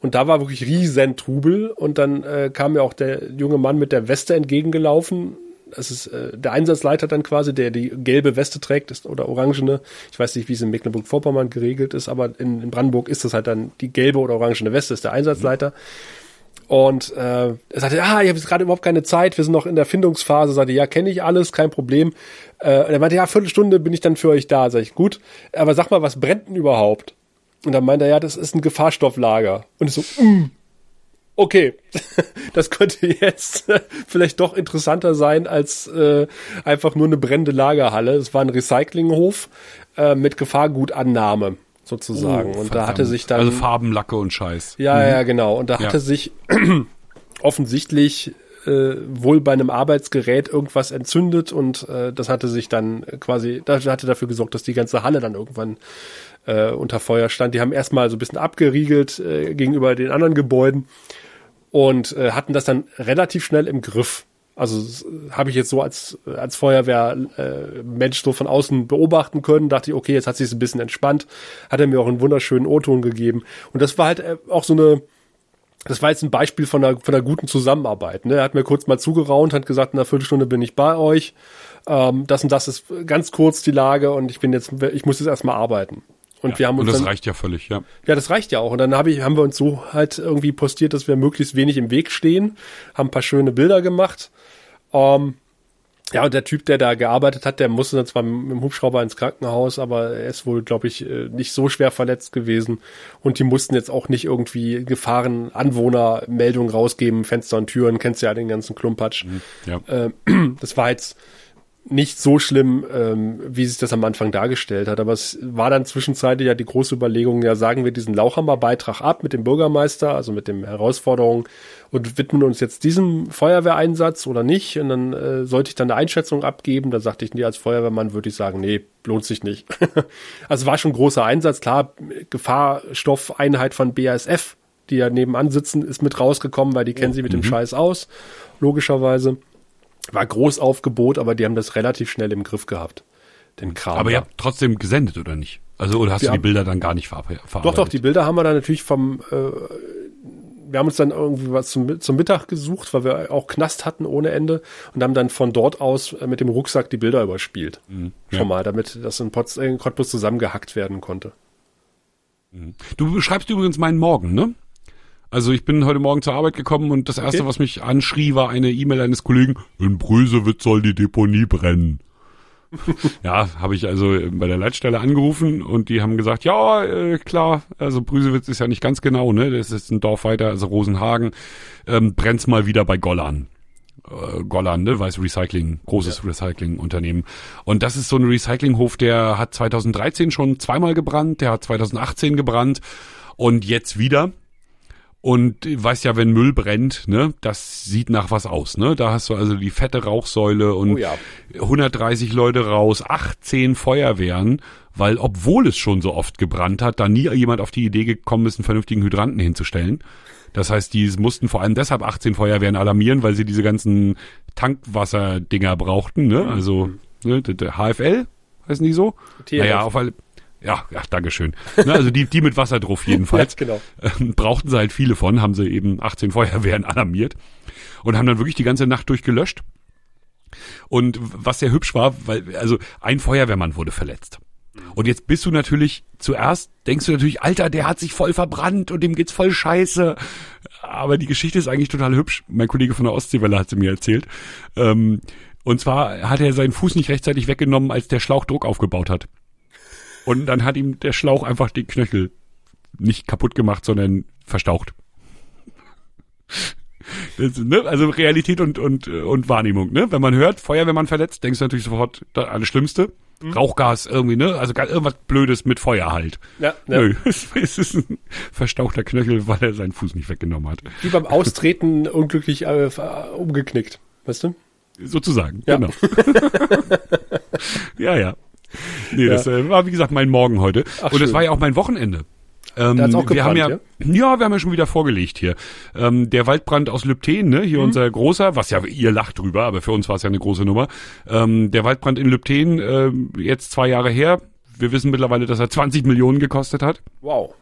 Und da war wirklich riesen Trubel. Und dann äh, kam mir auch der junge Mann mit der Weste entgegengelaufen. Das ist äh, der Einsatzleiter dann quasi, der die gelbe Weste trägt ist, oder orangene. Ich weiß nicht, wie es in Mecklenburg-Vorpommern geregelt ist, aber in, in, Brandenburg ist das halt dann die gelbe oder orangene Weste, ist der Einsatzleiter. Und äh, er sagte, ah, ich habe jetzt gerade überhaupt keine Zeit, wir sind noch in der Findungsphase. Sagte, ja, kenne ich alles, kein Problem. Äh, und er meinte, ja, Viertelstunde bin ich dann für euch da. Sag ich, gut, aber sag mal, was brennt denn überhaupt? Und dann meinte er, ja, das ist ein Gefahrstofflager. Und ich so, mm, okay, das könnte jetzt vielleicht doch interessanter sein als äh, einfach nur eine brennende Lagerhalle. Es war ein Recyclinghof äh, mit Gefahrgutannahme sozusagen. Oh, und da hatte sich dann. Also Farbenlacke und Scheiß. Ja, mhm. ja, genau. Und da hatte ja. sich offensichtlich äh, wohl bei einem Arbeitsgerät irgendwas entzündet und äh, das hatte sich dann quasi, das hatte dafür gesorgt, dass die ganze Halle dann irgendwann äh, unter Feuer stand. Die haben erstmal so ein bisschen abgeriegelt äh, gegenüber den anderen Gebäuden und äh, hatten das dann relativ schnell im Griff. Also habe ich jetzt so als als Feuerwehr äh, so von außen beobachten können, dachte ich, okay, jetzt hat sich ein bisschen entspannt, hat er mir auch einen wunderschönen O-Ton gegeben und das war halt äh, auch so eine das war jetzt ein Beispiel von einer, von einer guten Zusammenarbeit. Ne? Er hat mir kurz mal zugeraunt, hat gesagt, in einer Viertelstunde bin ich bei euch. Ähm, das und das ist ganz kurz die Lage und ich bin jetzt, ich muss jetzt erstmal arbeiten. Und ja, wir haben uns und das dann, reicht ja völlig, ja. Ja, das reicht ja auch. Und dann hab ich, haben wir uns so halt irgendwie postiert, dass wir möglichst wenig im Weg stehen, haben ein paar schöne Bilder gemacht. Ähm, ja, und der Typ, der da gearbeitet hat, der musste dann zwar mit dem Hubschrauber ins Krankenhaus, aber er ist wohl, glaube ich, äh, nicht so schwer verletzt gewesen. Und die mussten jetzt auch nicht irgendwie Gefahren, Anwohnermeldungen rausgeben, Fenster und Türen, kennst du ja den ganzen Klumpatsch. Mhm, ja. Äh, das war jetzt nicht so schlimm, ähm, wie sich das am Anfang dargestellt hat. Aber es war dann zwischenzeitlich ja die große Überlegung, ja, sagen wir diesen Lauchhammer-Beitrag ab mit dem Bürgermeister, also mit den Herausforderungen und widmen uns jetzt diesem Feuerwehreinsatz oder nicht. Und dann äh, sollte ich dann eine Einschätzung abgeben. Da sagte ich, nee, als Feuerwehrmann würde ich sagen, nee, lohnt sich nicht. also war schon ein großer Einsatz. Klar, Gefahrstoffeinheit von BASF, die ja nebenan sitzen, ist mit rausgekommen, weil die kennen sie mit mhm. dem Scheiß aus, logischerweise war Großaufgebot, aber die haben das relativ schnell im Griff gehabt. Den Kram. Aber ihr habt trotzdem gesendet, oder nicht? Also, oder hast wir du die Bilder dann gar nicht verarbeitet? Doch, doch, die Bilder haben wir dann natürlich vom, äh, wir haben uns dann irgendwie was zum, zum Mittag gesucht, weil wir auch Knast hatten ohne Ende und haben dann von dort aus äh, mit dem Rucksack die Bilder überspielt. Mhm, ja. Schon mal, damit das in, Pots, in Cottbus zusammengehackt werden konnte. Mhm. Du beschreibst übrigens meinen Morgen, ne? Also ich bin heute Morgen zur Arbeit gekommen und das erste, okay. was mich anschrie, war eine E-Mail eines Kollegen, in Brösewitz soll die Deponie brennen. ja, habe ich also bei der Leitstelle angerufen und die haben gesagt, ja, äh, klar, also Brüsewitz ist ja nicht ganz genau, ne? Das ist ein Dorf weiter, also Rosenhagen. Ähm, brennt's mal wieder bei Gollan. Äh, Gollan, ne? Weiß Recycling, großes ja. Recycling-Unternehmen. Und das ist so ein Recyclinghof, der hat 2013 schon zweimal gebrannt, der hat 2018 gebrannt und jetzt wieder. Und weißt ja, wenn Müll brennt, ne, das sieht nach was aus, ne? Da hast du also die fette Rauchsäule und oh ja. 130 Leute raus, 18 Feuerwehren, weil obwohl es schon so oft gebrannt hat, da nie jemand auf die Idee gekommen ist, einen vernünftigen Hydranten hinzustellen. Das heißt, die mussten vor allem deshalb 18 Feuerwehren alarmieren, weil sie diese ganzen Tankwasserdinger brauchten, ne? Also, ne, HFL, heißen die so? TLF. Naja, auf alle ja, ja, Dankeschön. Ne, also die, die mit Wasser drauf jedenfalls. ja, genau. Ähm, brauchten sie halt viele von, haben sie eben 18 Feuerwehren alarmiert und haben dann wirklich die ganze Nacht durchgelöscht. Und was sehr hübsch war, weil, also ein Feuerwehrmann wurde verletzt. Und jetzt bist du natürlich, zuerst denkst du natürlich, Alter, der hat sich voll verbrannt und dem geht's voll scheiße. Aber die Geschichte ist eigentlich total hübsch. Mein Kollege von der Ostseewelle hat sie mir erzählt. Ähm, und zwar hat er seinen Fuß nicht rechtzeitig weggenommen, als der Schlauch Druck aufgebaut hat. Und dann hat ihm der Schlauch einfach den Knöchel nicht kaputt gemacht, sondern verstaucht. Das, ne? Also Realität und, und, und Wahrnehmung. Ne? Wenn man hört, Feuer, wenn man verletzt, denkst du natürlich sofort das alles Schlimmste. Mhm. Rauchgas irgendwie, ne? Also irgendwas Blödes mit Feuer halt. Ja, ja. Nö, es ist ein verstauchter Knöchel, weil er seinen Fuß nicht weggenommen hat. Wie beim Austreten unglücklich äh, umgeknickt, weißt du? Sozusagen, ja. genau. ja, ja. Nee, ja. das äh, war wie gesagt mein Morgen heute. Ach, und es war ja auch mein Wochenende. Ähm, auch wir haben gebrannt, ja, ja, wir haben ja schon wieder vorgelegt hier. Ähm, der Waldbrand aus Lübten, ne, Mhm. hier unser großer, was ja ihr lacht drüber, aber für uns war es ja eine große Nummer. Ähm, der Waldbrand in Lübten, äh, jetzt zwei Jahre her. Wir wissen mittlerweile, dass er 20 Millionen gekostet hat. Wow.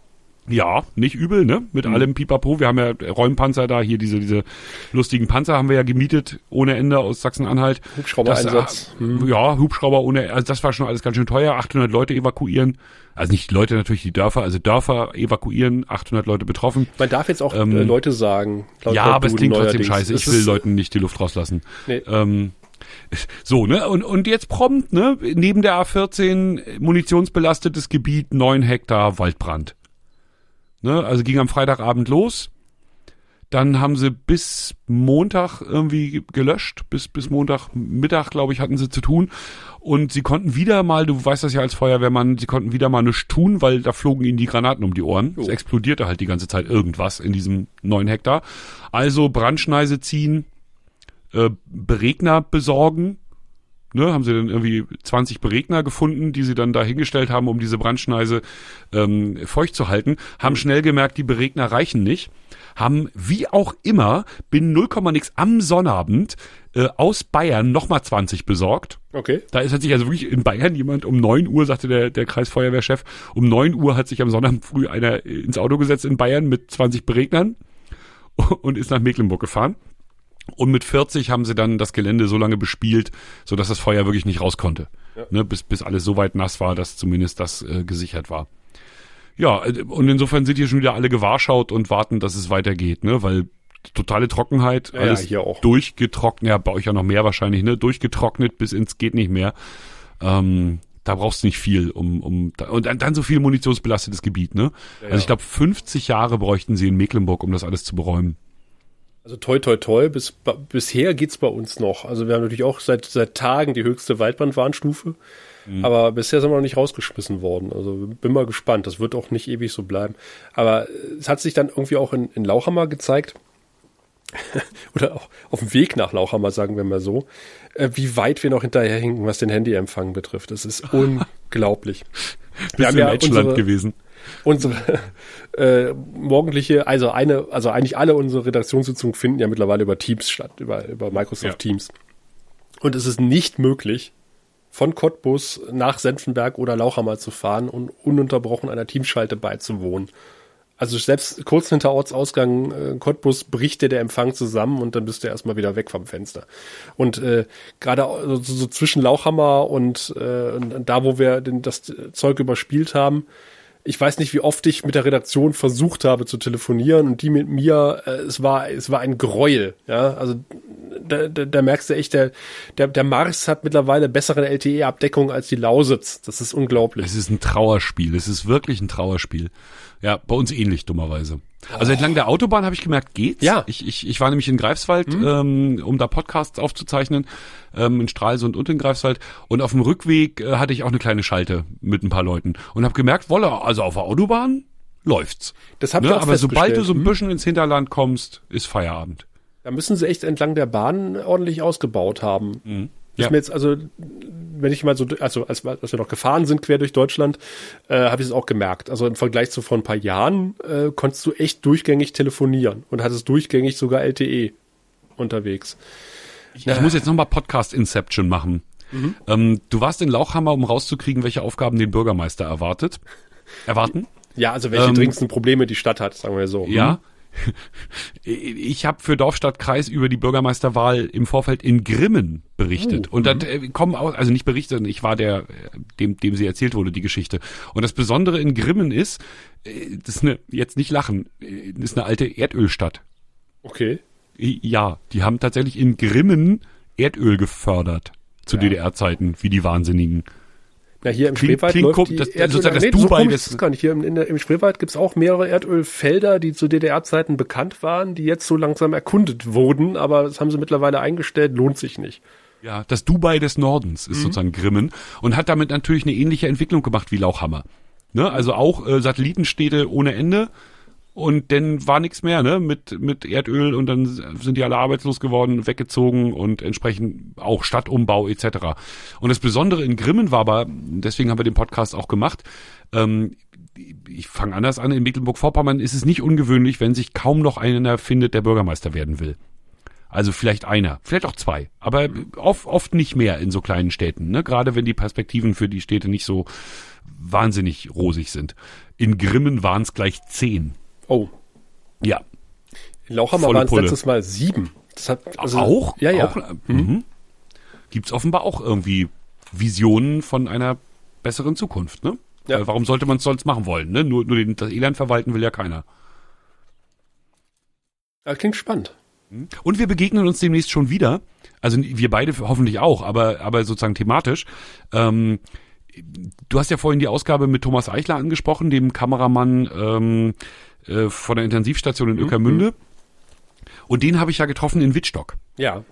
Ja, nicht übel, ne? Mit Mhm. allem Pipapo. Wir haben ja Räumpanzer da, hier diese, diese lustigen Panzer haben wir ja gemietet ohne Ende aus Sachsen-Anhalt. Hubschrauber-Einsatz. Äh, Ja, Hubschrauber ohne, also das war schon alles ganz schön teuer. 800 Leute evakuieren. Also nicht Leute, natürlich die Dörfer, also Dörfer evakuieren, 800 Leute betroffen. Man darf jetzt auch Ähm, äh, Leute sagen. laut- ja, laut aber es klingt trotzdem scheiße. Ich will Leuten nicht die Luft rauslassen. Nee. Ähm, so, ne? Und, und jetzt prompt, ne? Neben der A14 munitionsbelastetes Gebiet, 9 Hektar Waldbrand. Ne? Also ging am Freitagabend los. Dann haben sie bis Montag irgendwie gelöscht. Bis, bis Montagmittag, glaube ich, hatten sie zu tun. Und sie konnten wieder mal, du weißt das ja als Feuerwehrmann, sie konnten wieder mal nichts tun, weil da flogen ihnen die Granaten um die Ohren. Es explodierte halt die ganze Zeit irgendwas in diesem neun Hektar. Also Brandschneise ziehen, äh, Beregner besorgen. Ne, haben sie dann irgendwie 20 Beregner gefunden, die sie dann da hingestellt haben, um diese Brandschneise ähm, feucht zu halten. Haben schnell gemerkt, die Beregner reichen nicht. Haben wie auch immer binnen 0, nix am Sonnabend äh, aus Bayern nochmal 20 besorgt. Okay. Da ist hat sich also wirklich in Bayern jemand um 9 Uhr, sagte der, der Kreisfeuerwehrchef, um 9 Uhr hat sich am Sonnabend früh einer ins Auto gesetzt in Bayern mit 20 Beregnern und ist nach Mecklenburg gefahren. Und mit 40 haben sie dann das Gelände so lange bespielt, so dass das Feuer wirklich nicht raus konnte. Ne, bis, bis alles so weit nass war, dass zumindest das äh, gesichert war. Ja, äh, und insofern sind hier schon wieder alle gewarschaut und warten, dass es weitergeht, ne, weil totale Trockenheit, Ja, alles ja, durchgetrocknet, ja, bei euch ja noch mehr wahrscheinlich, ne, durchgetrocknet bis ins geht nicht mehr. Ähm, da brauchst du nicht viel, um, um und dann, dann so viel munitionsbelastetes Gebiet, ne? also ich glaube, 50 Jahre bräuchten sie in Mecklenburg, um das alles zu beräumen. Also toi toi toi, bis, bisher geht's bei uns noch. Also wir haben natürlich auch seit, seit Tagen die höchste Waldbrandwarnstufe. Mhm. Aber bisher sind wir noch nicht rausgeschmissen worden. Also bin mal gespannt. Das wird auch nicht ewig so bleiben. Aber es hat sich dann irgendwie auch in, in Lauchhammer gezeigt. Oder auch auf dem Weg nach Lauchhammer, sagen wir mal so, äh, wie weit wir noch hinterherhinken, was den Handyempfang betrifft. Das ist unglaublich. Bist du in Deutschland gewesen? Unsere äh, morgendliche, also eine, also eigentlich alle unsere Redaktionssitzungen finden ja mittlerweile über Teams statt, über, über Microsoft Ja. Teams. Und es ist nicht möglich, von Cottbus nach Senfenberg oder Lauchhammer zu fahren und ununterbrochen einer Teamschalte beizuwohnen. Also selbst kurz hinter Ortsausgang äh, Cottbus bricht dir der Empfang zusammen und dann bist du erstmal wieder weg vom Fenster. Und äh, gerade so, so zwischen Lauchhammer und, äh, und, und da, wo wir den, das Zeug überspielt haben, ich weiß nicht, wie oft ich mit der Redaktion versucht habe zu telefonieren und die mit mir, äh, es war, es war ein Gräuel, ja, also da, da, da merkst du echt, der, der, der Mars hat mittlerweile bessere LTE-Abdeckung als die Lausitz. Das ist unglaublich. Es ist ein Trauerspiel. Es ist wirklich ein Trauerspiel. Ja, bei uns ähnlich, dummerweise. Also entlang der Autobahn habe ich gemerkt, geht's. Ja. Ich, ich, ich war nämlich in Greifswald, ähm, um da Podcasts aufzuzeichnen, ähm, in Stralsund und in Greifswald. Und auf dem Rückweg äh, hatte ich auch eine kleine Schalte mit ein paar Leuten. Und habe gemerkt, wolle, also auf der Autobahn läuft's. Das hab ich ne? auch Aber sobald du so ein Hm. bisschen ins Hinterland kommst, ist Feierabend. Da müssen sie echt entlang der Bahn ordentlich ausgebaut haben. Mhm. Ist Ja. mir jetzt, also, wenn ich mal so, also als, als wir noch gefahren sind quer durch Deutschland, äh, habe ich es auch gemerkt. Also im Vergleich zu vor ein paar Jahren äh, konntest du echt durchgängig telefonieren und hattest durchgängig sogar LTE unterwegs. Ich, ich muss jetzt nochmal Podcast Inception machen. Mhm. Ähm, du warst in Lauchhammer, um rauszukriegen, welche Aufgaben den Bürgermeister erwartet. Erwarten? Ja, also welche Ähm, dringendsten Probleme die Stadt hat, sagen wir so. Ja. Ich habe für Dorfstadtkreis über die Bürgermeisterwahl im Vorfeld in Grimmen berichtet. Oh, und mhm. dann äh, kommen auch, also nicht berichtet, ich war der, äh, dem, dem sie erzählt wurde, die Geschichte. Und das Besondere in Grimmen ist, äh, das ist eine, jetzt nicht lachen, das ist eine alte Erdölstadt. Okay. Ja, die haben tatsächlich in Grimmen Erdöl gefördert zu Ja. DDR-Zeiten, wie die Wahnsinnigen. Na, hier im Klingt- Spreewald klingt läuft die das- Erdöl- sozusagen das nee, so Dubai des- ist es gar nicht. Hier im, in im Spreewald gibt's auch mehrere Erdölfelder, die zu DDR-Zeiten bekannt waren, die jetzt so langsam erkundet wurden, aber das haben sie mittlerweile eingestellt, lohnt sich nicht. Ja, das Dubai des Nordens Mhm. ist sozusagen Grimmen und hat damit natürlich eine ähnliche Entwicklung gemacht wie Lauchhammer. Ne? Also auch äh, Satellitenstädte ohne Ende und dann war nichts mehr ne? mit, mit Erdöl und dann sind die alle arbeitslos geworden, weggezogen und entsprechend auch Stadtumbau etc. Und das Besondere in Grimmen war aber, deswegen haben wir den Podcast auch gemacht, ähm, ich fange anders an, in Mecklenburg-Vorpommern ist es nicht ungewöhnlich, wenn sich kaum noch einer findet, der Bürgermeister werden will. Also vielleicht einer, vielleicht auch zwei, aber oft, oft nicht mehr in so kleinen Städten, ne? gerade wenn die Perspektiven für die Städte nicht so wahnsinnig rosig sind. In Grimmen waren es gleich zehn. Oh. Ja. In Lauchhammer waren es letztes Mal sieben. Das hat, also, auch? Ja, ja. Auch, mhm. mhm. Gibt es offenbar auch irgendwie Visionen von einer besseren Zukunft, ne? Ja. Weil warum sollte man es sonst machen wollen, ne? Nur, nur den, das Elend verwalten will ja keiner. Ja, klingt spannend. Mhm. Und wir begegnen uns demnächst schon wieder. Also wir beide hoffentlich auch, aber, aber sozusagen thematisch. Ähm, du hast ja vorhin die Ausgabe mit Thomas Eichler angesprochen, dem Kameramann ähm, äh, von der Intensivstation in mhm. Öckermünde. Und den habe ich ja getroffen in Wittstock. Ja.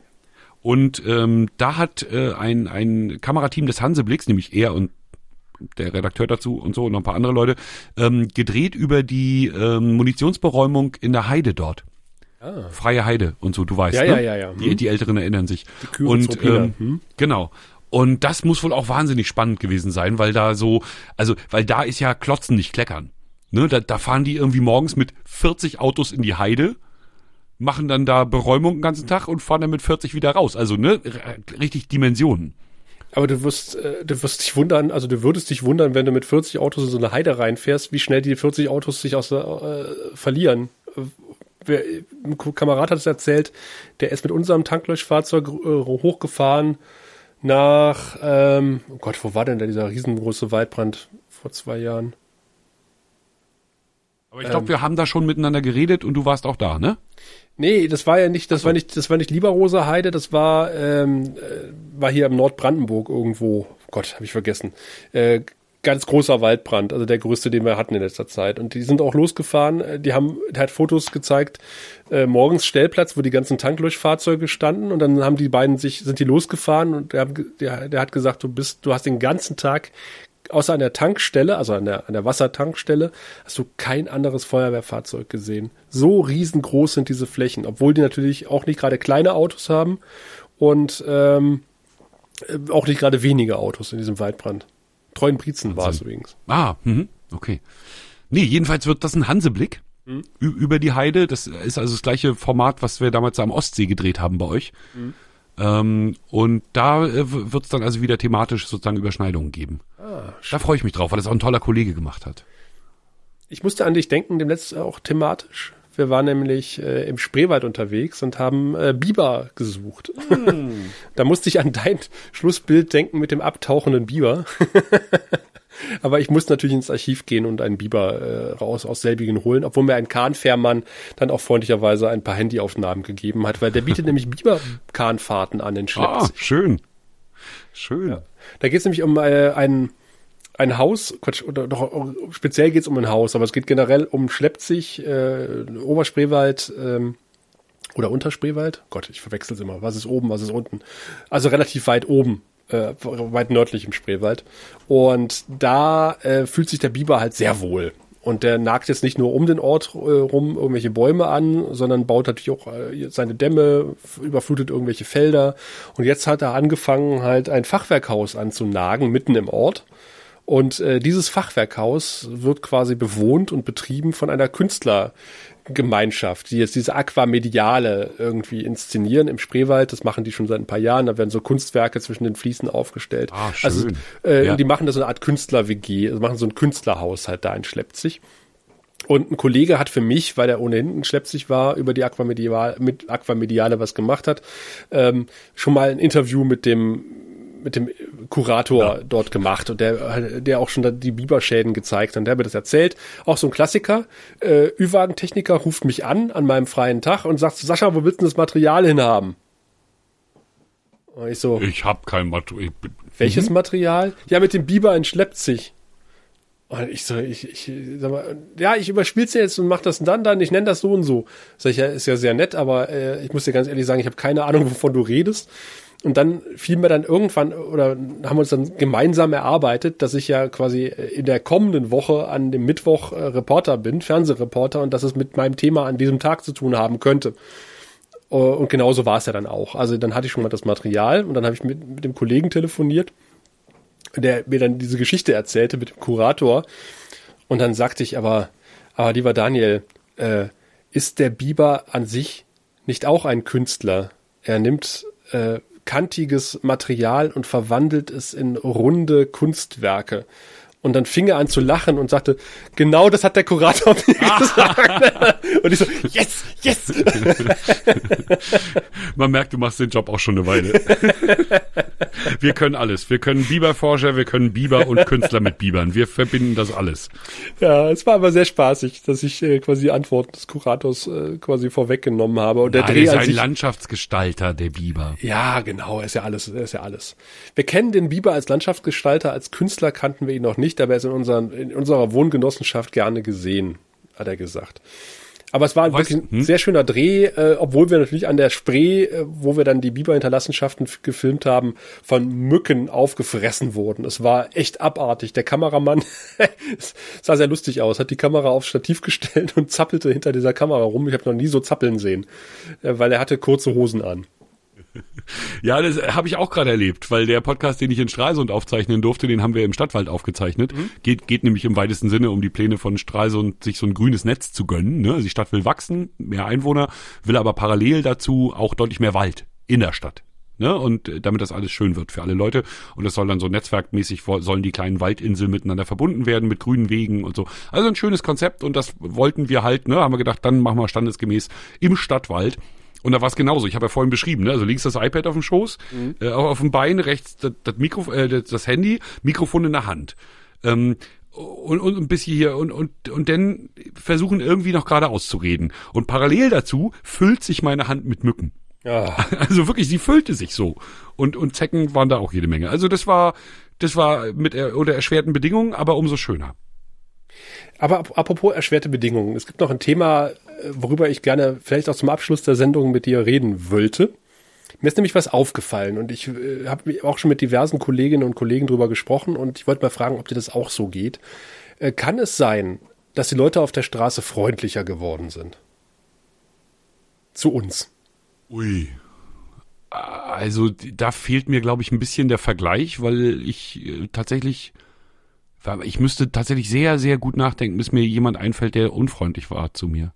Und ähm, da hat äh, ein, ein Kamerateam des Hanseblicks, nämlich er und der Redakteur dazu und so und noch ein paar andere Leute, ähm, gedreht über die ähm, Munitionsberäumung in der Heide dort. Ah. Freie Heide und so, du weißt, ja, ne? Ja, ja, ja. Die, hm. die Älteren erinnern sich. Die und ähm, hm? genau. Und das muss wohl auch wahnsinnig spannend gewesen sein, weil da so, also, weil da ist ja Klotzen nicht kleckern. Ne, da, da fahren die irgendwie morgens mit 40 Autos in die Heide, machen dann da Beräumung den ganzen Tag und fahren dann mit 40 wieder raus. Also, ne, richtig Dimensionen. Aber du wirst, äh, du wirst dich wundern, also du würdest dich wundern, wenn du mit 40 Autos in so eine Heide reinfährst, wie schnell die 40 Autos sich aus äh, verlieren. Wer, ein Kamerad hat es erzählt, der ist mit unserem Tanklöschfahrzeug äh, hochgefahren nach, ähm, oh Gott, wo war denn da dieser riesengroße Waldbrand vor zwei Jahren? Aber ich glaube, ähm, wir haben da schon miteinander geredet und du warst auch da, ne? Nee, das war ja nicht, das so. war nicht, das war nicht Lieberroser Heide, das war, ähm, äh, war hier im Nordbrandenburg irgendwo. Gott, habe ich vergessen. Äh, ganz großer Waldbrand, also der größte, den wir hatten in letzter Zeit. Und die sind auch losgefahren. Äh, die haben, der hat Fotos gezeigt, äh, morgens Stellplatz, wo die ganzen Tanklöschfahrzeuge standen. Und dann haben die beiden sich, sind die losgefahren und der, der, der hat gesagt, du bist, du hast den ganzen Tag außer an der Tankstelle, also an der, an der Wassertankstelle, hast du kein anderes Feuerwehrfahrzeug gesehen. So riesengroß sind diese Flächen, obwohl die natürlich auch nicht gerade kleine Autos haben und ähm, auch nicht gerade wenige Autos in diesem Waldbrand. Treuen Briezen war es übrigens. Ah, mh, okay. Nee, jedenfalls wird das ein Hanseblick mhm. über die Heide. Das ist also das gleiche Format, was wir damals am Ostsee gedreht haben bei euch. Mhm. Ähm, und da äh, wird es dann also wieder thematisch sozusagen Überschneidungen geben. Ah, da freue ich mich drauf, weil das auch ein toller Kollege gemacht hat. Ich musste an dich denken, demnächst auch thematisch. Wir waren nämlich äh, im Spreewald unterwegs und haben äh, Biber gesucht. Mm. da musste ich an dein Schlussbild denken mit dem abtauchenden Biber. Aber ich musste natürlich ins Archiv gehen und einen Biber äh, raus aus selbigen holen, obwohl mir ein Kahnfährmann dann auch freundlicherweise ein paar Handyaufnahmen gegeben hat, weil der bietet nämlich Biberkahnfahrten an in Schleppzig. Ah, schön. Schön. Ja. Da geht es nämlich um äh, ein, ein Haus, Quatsch, oder doch speziell geht es um ein Haus, aber es geht generell um Schleppzig, äh, Oberspreewald, ähm, oder Unterspreewald. Gott, ich verwechsel es immer. Was ist oben, was ist unten? Also relativ weit oben äh, weit nördlich im Spreewald. Und da äh, fühlt sich der Biber halt sehr wohl. Und der nagt jetzt nicht nur um den Ort äh, rum irgendwelche Bäume an, sondern baut natürlich auch äh, seine Dämme, überflutet irgendwelche Felder. Und jetzt hat er angefangen, halt ein Fachwerkhaus anzunagen, mitten im Ort. Und äh, dieses Fachwerkhaus wird quasi bewohnt und betrieben von einer Künstler, Gemeinschaft, die jetzt diese Aquamediale irgendwie inszenieren im Spreewald. Das machen die schon seit ein paar Jahren. Da werden so Kunstwerke zwischen den Fliesen aufgestellt. Ah, schön. Also äh, ja. die machen da so eine Art Künstler-WG, also machen so ein Künstlerhaus halt da in Schleppzig. Und ein Kollege hat für mich, weil er ohnehin ein Schleppzig war, über die Aquamediale, mit Aquamediale was gemacht hat, ähm, schon mal ein Interview mit dem mit dem Kurator ja. dort gemacht und der, der auch schon die Biberschäden gezeigt hat. Und der hat mir das erzählt. Auch so ein Klassiker. Äh, Ü-Wagen-Techniker ruft mich an an meinem freien Tag und sagt, Sascha, wo willst du das Material hinhaben? Und ich so. Ich habe kein Material. Welches mhm. Material? Ja, mit dem Biber in Schleppzig. Und ich so, ich, ich sag mal, ja, ich überspiel's dir jetzt und mach das dann, dann, ich nenne das so und so. Sag ich, ja, ist ja sehr nett, aber äh, ich muss dir ganz ehrlich sagen, ich habe keine Ahnung, wovon du redest. Und dann fiel mir dann irgendwann oder haben wir uns dann gemeinsam erarbeitet, dass ich ja quasi in der kommenden Woche an dem Mittwoch äh, Reporter bin, Fernsehreporter und dass es mit meinem Thema an diesem Tag zu tun haben könnte. Uh, und genauso war es ja dann auch. Also dann hatte ich schon mal das Material und dann habe ich mit, mit dem Kollegen telefoniert, der mir dann diese Geschichte erzählte mit dem Kurator. Und dann sagte ich aber, aber lieber Daniel, äh, ist der Biber an sich nicht auch ein Künstler? Er nimmt äh, kantiges Material und verwandelt es in runde Kunstwerke. Und dann fing er an zu lachen und sagte, genau das hat der Kurator mir gesagt. und ich so, yes, yes. Man merkt, du machst den Job auch schon eine Weile. wir können alles. Wir können Biberforscher, wir können Biber und Künstler mit Bibern. Wir verbinden das alles. Ja, es war aber sehr spaßig, dass ich äh, quasi die Antwort des Kurators äh, quasi vorweggenommen habe. Und der Ah, Dreh ist ein Landschaftsgestalter, der Biber. Ja, genau, er ist ja alles, er ist ja alles. Wir kennen den Biber als Landschaftsgestalter, als Künstler kannten wir ihn noch nicht, aber er ist in, unseren, in unserer Wohngenossenschaft gerne gesehen, hat er gesagt. Aber es war Weißt- wirklich ein hm? sehr schöner Dreh, äh, obwohl wir natürlich an der Spree, äh, wo wir dann die Biberhinterlassenschaften gefilmt haben, von Mücken aufgefressen wurden. Es war echt abartig. Der Kameramann sah sehr lustig aus, hat die Kamera aufs Stativ gestellt und zappelte hinter dieser Kamera rum. Ich habe noch nie so zappeln sehen, äh, weil er hatte kurze Hosen an. Ja, das habe ich auch gerade erlebt, weil der Podcast, den ich in Stralsund aufzeichnen durfte, den haben wir im Stadtwald aufgezeichnet. Geht, geht nämlich im weitesten Sinne um die Pläne von Stralsund, sich so ein grünes Netz zu gönnen. Ne? Also die Stadt will wachsen, mehr Einwohner, will aber parallel dazu auch deutlich mehr Wald in der Stadt. Ne? Und äh, damit das alles schön wird für alle Leute. Und das soll dann so netzwerkmäßig, sollen die kleinen Waldinseln miteinander verbunden werden mit grünen Wegen und so. Also ein schönes Konzept und das wollten wir halt, ne, haben wir gedacht, dann machen wir standesgemäß im Stadtwald. Und da war es genauso. Ich habe ja vorhin beschrieben, ne? also links das iPad auf dem Schoß, äh, auf dem Bein, rechts das, das, Mikro, äh, das, das Handy, Mikrofon in der Hand. Ähm, und, und ein bisschen hier und, und, und dann versuchen irgendwie noch gerade auszureden. Und parallel dazu füllt sich meine Hand mit Mücken. Ja. Also wirklich, sie füllte sich so. Und, und Zecken waren da auch jede Menge. Also das war, das war mit er, unter erschwerten Bedingungen, aber umso schöner. Aber ap- apropos erschwerte Bedingungen, es gibt noch ein Thema, äh, worüber ich gerne vielleicht auch zum Abschluss der Sendung mit dir reden wollte. Mir ist nämlich was aufgefallen und ich äh, habe auch schon mit diversen Kolleginnen und Kollegen drüber gesprochen und ich wollte mal fragen, ob dir das auch so geht. Äh, kann es sein, dass die Leute auf der Straße freundlicher geworden sind? Zu uns. Ui. Also da fehlt mir, glaube ich, ein bisschen der Vergleich, weil ich äh, tatsächlich, ich müsste tatsächlich sehr, sehr gut nachdenken, bis mir jemand einfällt, der unfreundlich war zu mir.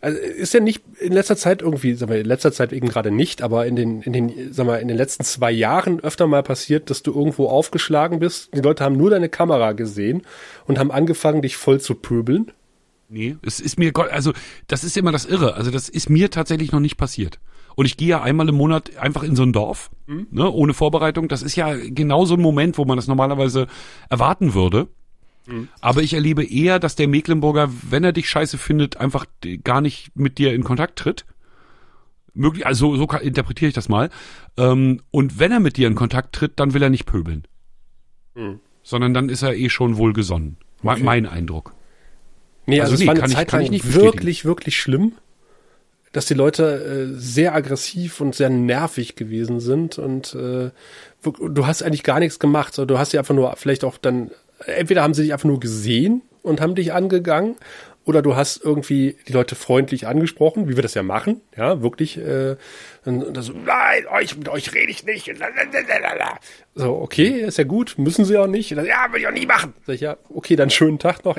Also ist ja nicht in letzter Zeit irgendwie, sagen wir, in letzter Zeit eben gerade nicht, aber in den, in den, sag mal, in den letzten zwei Jahren öfter mal passiert, dass du irgendwo aufgeschlagen bist. Die Leute haben nur deine Kamera gesehen und haben angefangen, dich voll zu pöbeln. Nee, es ist mir, Gott, also das ist immer das Irre. Also das ist mir tatsächlich noch nicht passiert. Und ich gehe ja einmal im Monat einfach in so ein Dorf, ne, ohne Vorbereitung. Das ist ja genau so ein Moment, wo man das normalerweise erwarten würde. Aber ich erlebe eher, dass der Mecklenburger, wenn er dich scheiße findet, einfach gar nicht mit dir in Kontakt tritt. Möglich, also so interpretiere ich das mal. Ähm, und wenn er mit dir in Kontakt tritt, dann will er nicht pöbeln. Sondern dann ist er eh schon wohlgesonnen. Okay. Mein Eindruck. Nee, also, Also es nee, war eine kann ich- Zeit kann lang ich nicht bestätigen. wirklich, wirklich schlimm, dass die Leute äh, sehr aggressiv und sehr nervig gewesen sind und äh, du hast eigentlich gar nichts gemacht, sondern du hast sie einfach nur vielleicht auch dann, entweder haben sie dich einfach nur gesehen und haben dich angegangen oder du hast irgendwie die Leute freundlich angesprochen, wie wir das ja machen, ja, wirklich, äh, und, und so, nein, euch, mit euch rede ich nicht. So, okay, ist ja gut, müssen sie auch nicht. Ja, will ich auch nie machen. Sag ich, ja, okay, dann schönen Tag noch.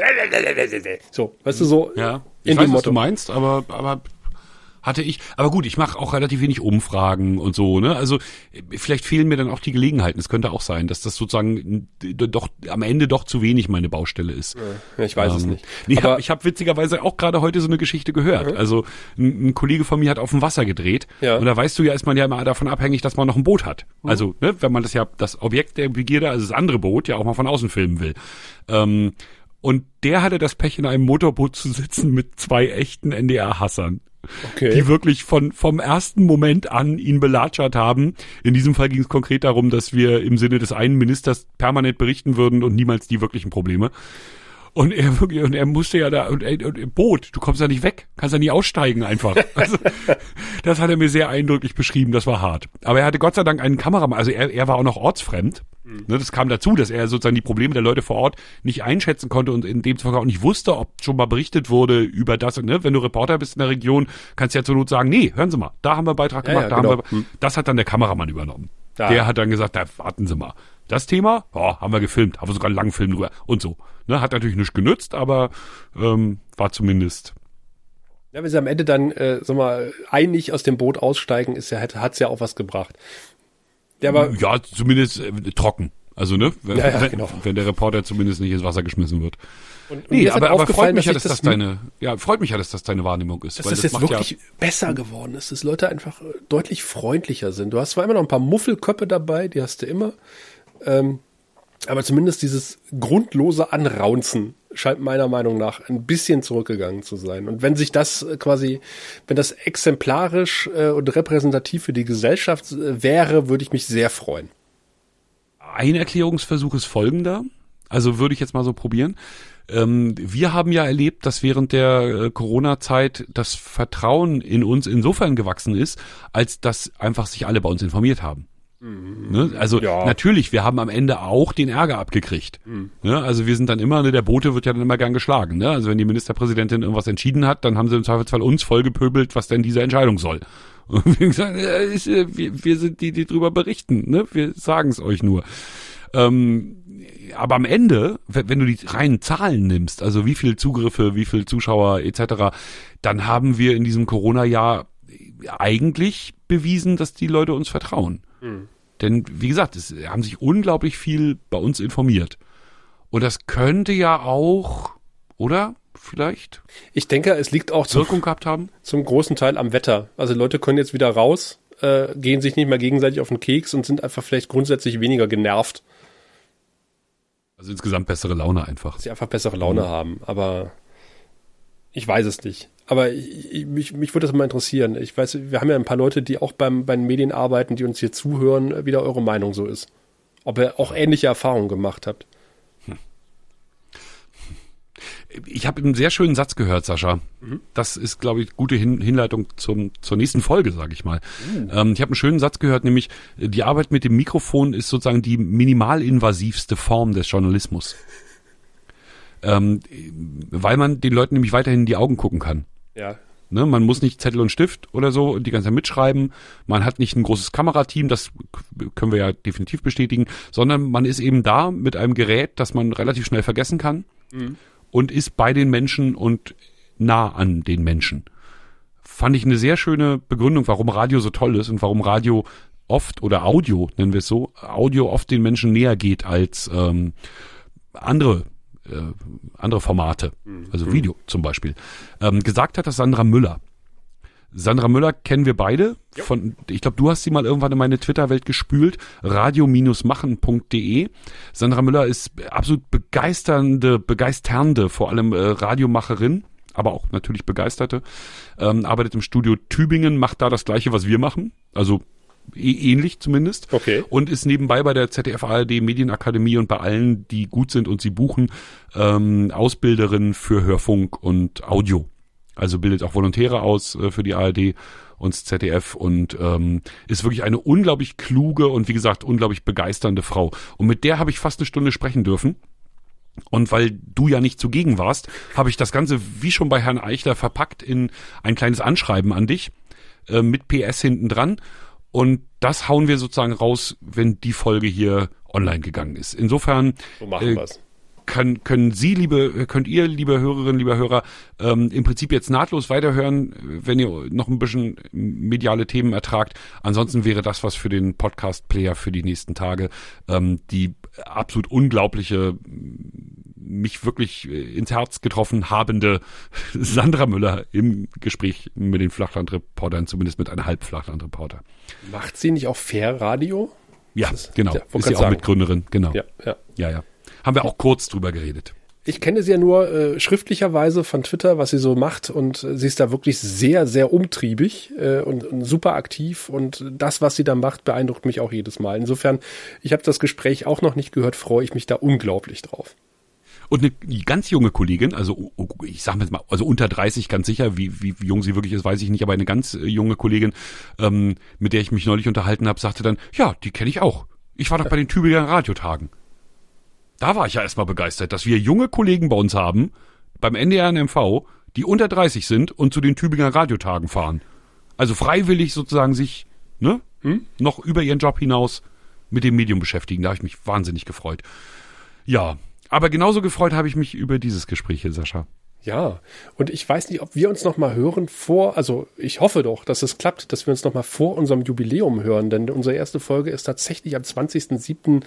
So, weißt du, so Ja, ich in weiß, dem was du Motto. meinst, aber, aber hatte ich, aber gut, ich mache auch relativ wenig Umfragen und so, ne? Also vielleicht fehlen mir dann auch die Gelegenheiten. Es könnte auch sein, dass das sozusagen doch am Ende doch zu wenig meine Baustelle ist. Ich weiß es Ähm, nicht. Nee, Aber hab, ich habe witzigerweise auch gerade heute so eine Geschichte gehört. Also ein, ein Kollege von mir hat auf dem Wasser gedreht Ja. und da weißt du ja, ist man ja immer davon abhängig, dass man noch ein Boot hat. Also ne, wenn man das ja das Objekt der Begierde, also das andere Boot, ja auch mal von außen filmen will. Ähm, und der hatte das Pech, in einem Motorboot zu sitzen mit zwei echten NDR-Hassern. Okay. Die wirklich von, vom ersten Moment an ihn belatschert haben. In diesem Fall ging es konkret darum, dass wir im Sinne des einen Ministers permanent berichten würden und niemals die wirklichen Probleme. Und er wirklich, und er musste ja da, und, und, Boot, du kommst da nicht weg, kannst da nie aussteigen einfach. Also, das hat er mir sehr eindrücklich beschrieben, das war hart. Aber er hatte Gott sei Dank einen Kameramann, also er, er war auch noch ortsfremd. Ne, das kam dazu, dass er sozusagen die Probleme der Leute vor Ort nicht einschätzen konnte und in dem Fall auch nicht wusste, ob schon mal berichtet wurde über das. Ne, wenn du Reporter bist in der Region, kannst du ja zur Not sagen, nee, hören Sie mal, da haben wir einen Beitrag Ja, gemacht, ja, da genau. haben wir, das hat dann der Kameramann übernommen. Ja. Der hat dann gesagt, da warten Sie mal. Das Thema, oh, haben wir gefilmt, haben wir sogar einen langen Film drüber und so. Ne, hat natürlich nicht genützt, aber ähm, war zumindest ja, wenn sie am Ende dann, äh, sag mal, einig aus dem Boot aussteigen, ist ja, hat's ja auch was gebracht. Ja, aber ja zumindest äh, trocken. Also, ne? Wenn, ja, ja, genau. wenn der Reporter zumindest nicht ins Wasser geschmissen wird. Und, und nee, aber, aber freut mich ja, dass, das, deine, ja, freut mich ja, dass das deine Wahrnehmung ist. Dass das, das jetzt wirklich ja besser geworden ist, dass Leute einfach äh, deutlich freundlicher sind. Du hast zwar immer noch ein paar Muffelköpfe dabei, die hast du immer. Ähm, aber zumindest dieses grundlose Anraunzen scheint meiner Meinung nach ein bisschen zurückgegangen zu sein. Und wenn sich das äh, quasi, wenn das exemplarisch äh, und repräsentativ für die Gesellschaft äh, wäre, würde ich mich sehr freuen. Ein Erklärungsversuch ist folgender. Also würde ich jetzt mal so probieren. Ähm, wir haben ja erlebt, dass während der Corona-Zeit das Vertrauen in uns insofern gewachsen ist, als dass einfach sich alle bei uns informiert haben. Ne? Also ja. natürlich, wir haben am Ende auch den Ärger abgekriegt. Mhm. Ne? Also wir sind dann immer, ne, der Bote wird ja dann immer gern geschlagen. Ne? Also wenn die Ministerpräsidentin irgendwas entschieden hat, dann haben sie im Zweifelsfall uns vollgepöbelt, was denn diese Entscheidung soll. Und wir, gesagt, äh, wir, wir sind die, die drüber berichten. Ne? Wir sagen es euch nur. Ähm, aber am Ende, wenn du die reinen Zahlen nimmst, also wie viel Zugriffe, wie viel Zuschauer etc., dann haben wir in diesem Corona-Jahr eigentlich bewiesen, dass die Leute uns vertrauen. Mhm. Denn wie gesagt, es haben sich unglaublich viel bei uns informiert. Und das könnte ja auch, oder? Vielleicht? Ich denke, es liegt auch Wirkung zum, gehabt haben. Zum großen Teil am Wetter. Also Leute können jetzt wieder raus, äh, gehen sich nicht mehr gegenseitig auf den Keks und sind einfach vielleicht grundsätzlich weniger genervt. Also insgesamt bessere Laune einfach. Dass sie einfach bessere Laune mhm. haben. Aber ich weiß es nicht. Aber ich, ich, mich, mich würde das mal interessieren. Ich weiß, wir haben ja ein paar Leute, die auch beim, bei den Medien arbeiten, die uns hier zuhören, wie da eure Meinung so ist. Ob ihr auch ähnliche Erfahrungen gemacht habt. Ich habe einen sehr schönen Satz gehört, Sascha. Mhm. Das ist, glaube ich, gute Hin Hinleitung zum, zur nächsten Folge, sage ich mal. Mhm. Ähm, ich habe einen schönen Satz gehört, nämlich die Arbeit mit dem Mikrofon ist sozusagen die minimalinvasivste Form des Journalismus ähm, weil man den Leuten nämlich weiterhin in die Augen gucken kann. Ja. Ne, man muss nicht Zettel und Stift oder so die ganze Zeit mitschreiben. Man hat nicht ein großes Kamerateam, das können wir ja definitiv bestätigen, sondern man ist eben da mit einem Gerät, das man relativ schnell vergessen kann mhm. und ist bei den Menschen und nah an den Menschen. Fand ich eine sehr schöne Begründung, warum Radio so toll ist und warum Radio oft oder Audio, nennen wir es so, Audio oft den Menschen näher geht als ähm, andere andere Formate, also mhm. Video zum Beispiel, ähm, gesagt hat, dass Sandra Müller. Sandra Müller kennen wir beide. Von, ich glaube, du hast sie mal irgendwann in meine Twitter-Welt gespült. Radio-machen.de. Sandra Müller ist absolut begeisternde, begeisternde, vor allem äh, Radiomacherin, aber auch natürlich begeisterte. Ähm, arbeitet im Studio Tübingen, macht da das gleiche, was wir machen. Also ähnlich zumindest. Okay. Und ist nebenbei bei der ZDF ARD Medienakademie und bei allen, die gut sind und sie buchen, ähm, Ausbilderin für Hörfunk und Audio. Also bildet auch Volontäre aus äh, für die ARD und das ZDF und ähm, ist wirklich eine unglaublich kluge und wie gesagt unglaublich begeisternde Frau. Und mit der habe ich fast eine Stunde sprechen dürfen. Und weil du ja nicht zugegen warst, habe ich das Ganze wie schon bei Herrn Eichler verpackt in ein kleines Anschreiben an dich äh, mit PS hinten dran und das hauen wir sozusagen raus, wenn die Folge hier online gegangen ist. Insofern so machen äh, können, können Sie, liebe, könnt ihr, liebe Hörerinnen, lieber Hörer, ähm, im Prinzip jetzt nahtlos weiterhören, wenn ihr noch ein bisschen mediale Themen ertragt. Ansonsten wäre das was für den Podcast-Player für die nächsten Tage. Ähm, die absolut unglaubliche mich wirklich äh, ins Herz getroffen habende Sandra Müller im Gespräch mit den Flachlandreportern, zumindest mit einer Halbflachlandreporter. Macht sie nicht auch Fair Radio? Ja, ist, genau. Ja, ist sie auch Mitgründerin, genau. Ja, ja. Ja, ja. Haben wir auch kurz drüber geredet. Ich kenne sie ja nur äh, schriftlicherweise von Twitter, was sie so macht und äh, sie ist da wirklich sehr, sehr umtriebig äh, und, und, super aktiv und das, was sie da macht, beeindruckt mich auch jedes Mal. Insofern, ich habe das Gespräch auch noch nicht gehört, freue ich mich da unglaublich drauf. Und eine ganz junge Kollegin, also ich sag mal, also unter 30 ganz sicher, wie, wie, jung sie wirklich ist, weiß ich nicht, aber eine ganz äh, junge Kollegin, ähm, mit der ich mich neulich unterhalten habe, sagte dann, ja, die kenne ich auch. Ich war doch bei den Tübinger Radiotagen. Da war ich ja erstmal begeistert, dass wir junge Kollegen bei uns haben, beim NDR NMV, die unter 30 sind und zu den Tübinger Radiotagen fahren. Also freiwillig sozusagen sich, ne, hm? noch über ihren Job hinaus mit dem Medium beschäftigen. Da habe ich mich wahnsinnig gefreut. Ja, aber genauso gefreut habe ich mich über dieses Gespräch hier, Sascha. Ja, und ich weiß nicht, ob wir uns noch mal hören vor, also ich hoffe doch, dass es klappt, dass wir uns noch mal vor unserem Jubiläum hören, denn unsere erste Folge ist tatsächlich am 20.07.,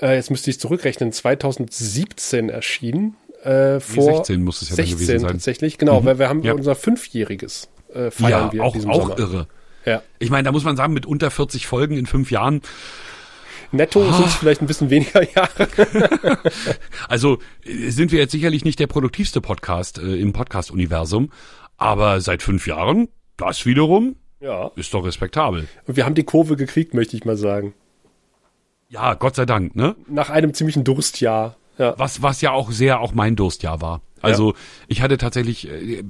äh, jetzt müsste ich zurückrechnen, 2017 erschienen. Äh, vor 16 muss es ja 16 gewesen sein. tatsächlich, genau, Mhm. weil wir haben Ja. unser Fünfjähriges äh, feiern Ja, wir auch, auch Sommer. irre. Ja. Ich meine, da muss man sagen, mit unter 40 Folgen in fünf Jahren, Netto Ah. sind es vielleicht ein bisschen weniger Jahre. also äh, sind wir jetzt sicherlich nicht der produktivste Podcast äh, im Podcast-Universum, aber seit fünf Jahren, das wiederum Ja. ist doch respektabel. Und wir haben die Kurve gekriegt, möchte ich mal sagen. Ja, Gott sei Dank, ne? Nach einem ziemlichen Durstjahr. Ja. Was, was ja auch sehr auch mein Durstjahr war. Also ich hatte tatsächlich, äh,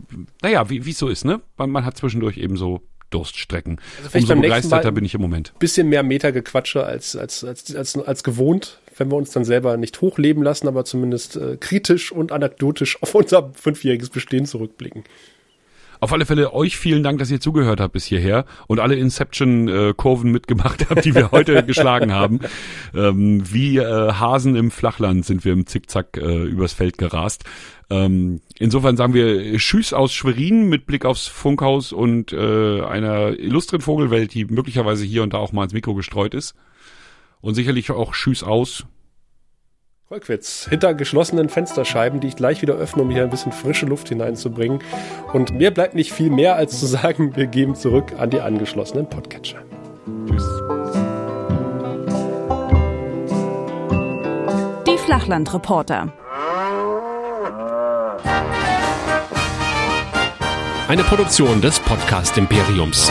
naja, wie wie es so ist, ne? Man, man hat zwischendurch eben so Durststrecken. Also Umso begeisterter bin ich im Moment. bisschen mehr Metergequatsche als, als, als, als, als gewohnt, wenn wir uns dann selber nicht hochleben lassen, aber zumindest äh, kritisch und anekdotisch auf unser fünfjähriges Bestehen zurückblicken. Auf alle Fälle euch vielen Dank, dass ihr zugehört habt bis hierher und alle Inception-Kurven mitgemacht habt, die wir heute geschlagen haben. Ähm, wie äh, Hasen im Flachland sind wir im Zickzack äh, übers Feld gerast. Ähm, insofern sagen wir Tschüss aus Schwerin mit Blick aufs Funkhaus und äh, einer illustren Vogelwelt, die möglicherweise hier und da auch mal ins Mikro gestreut ist. Und sicherlich auch Tschüss aus. Kolkwitz, hinter geschlossenen Fensterscheiben, die ich gleich wieder öffne, um hier ein bisschen frische Luft hineinzubringen. Und mir bleibt nicht viel mehr, als zu sagen, wir geben zurück an die angeschlossenen Podcatcher. Tschüss. Die Flachlandreporter. Eine Produktion des Podcast Imperiums.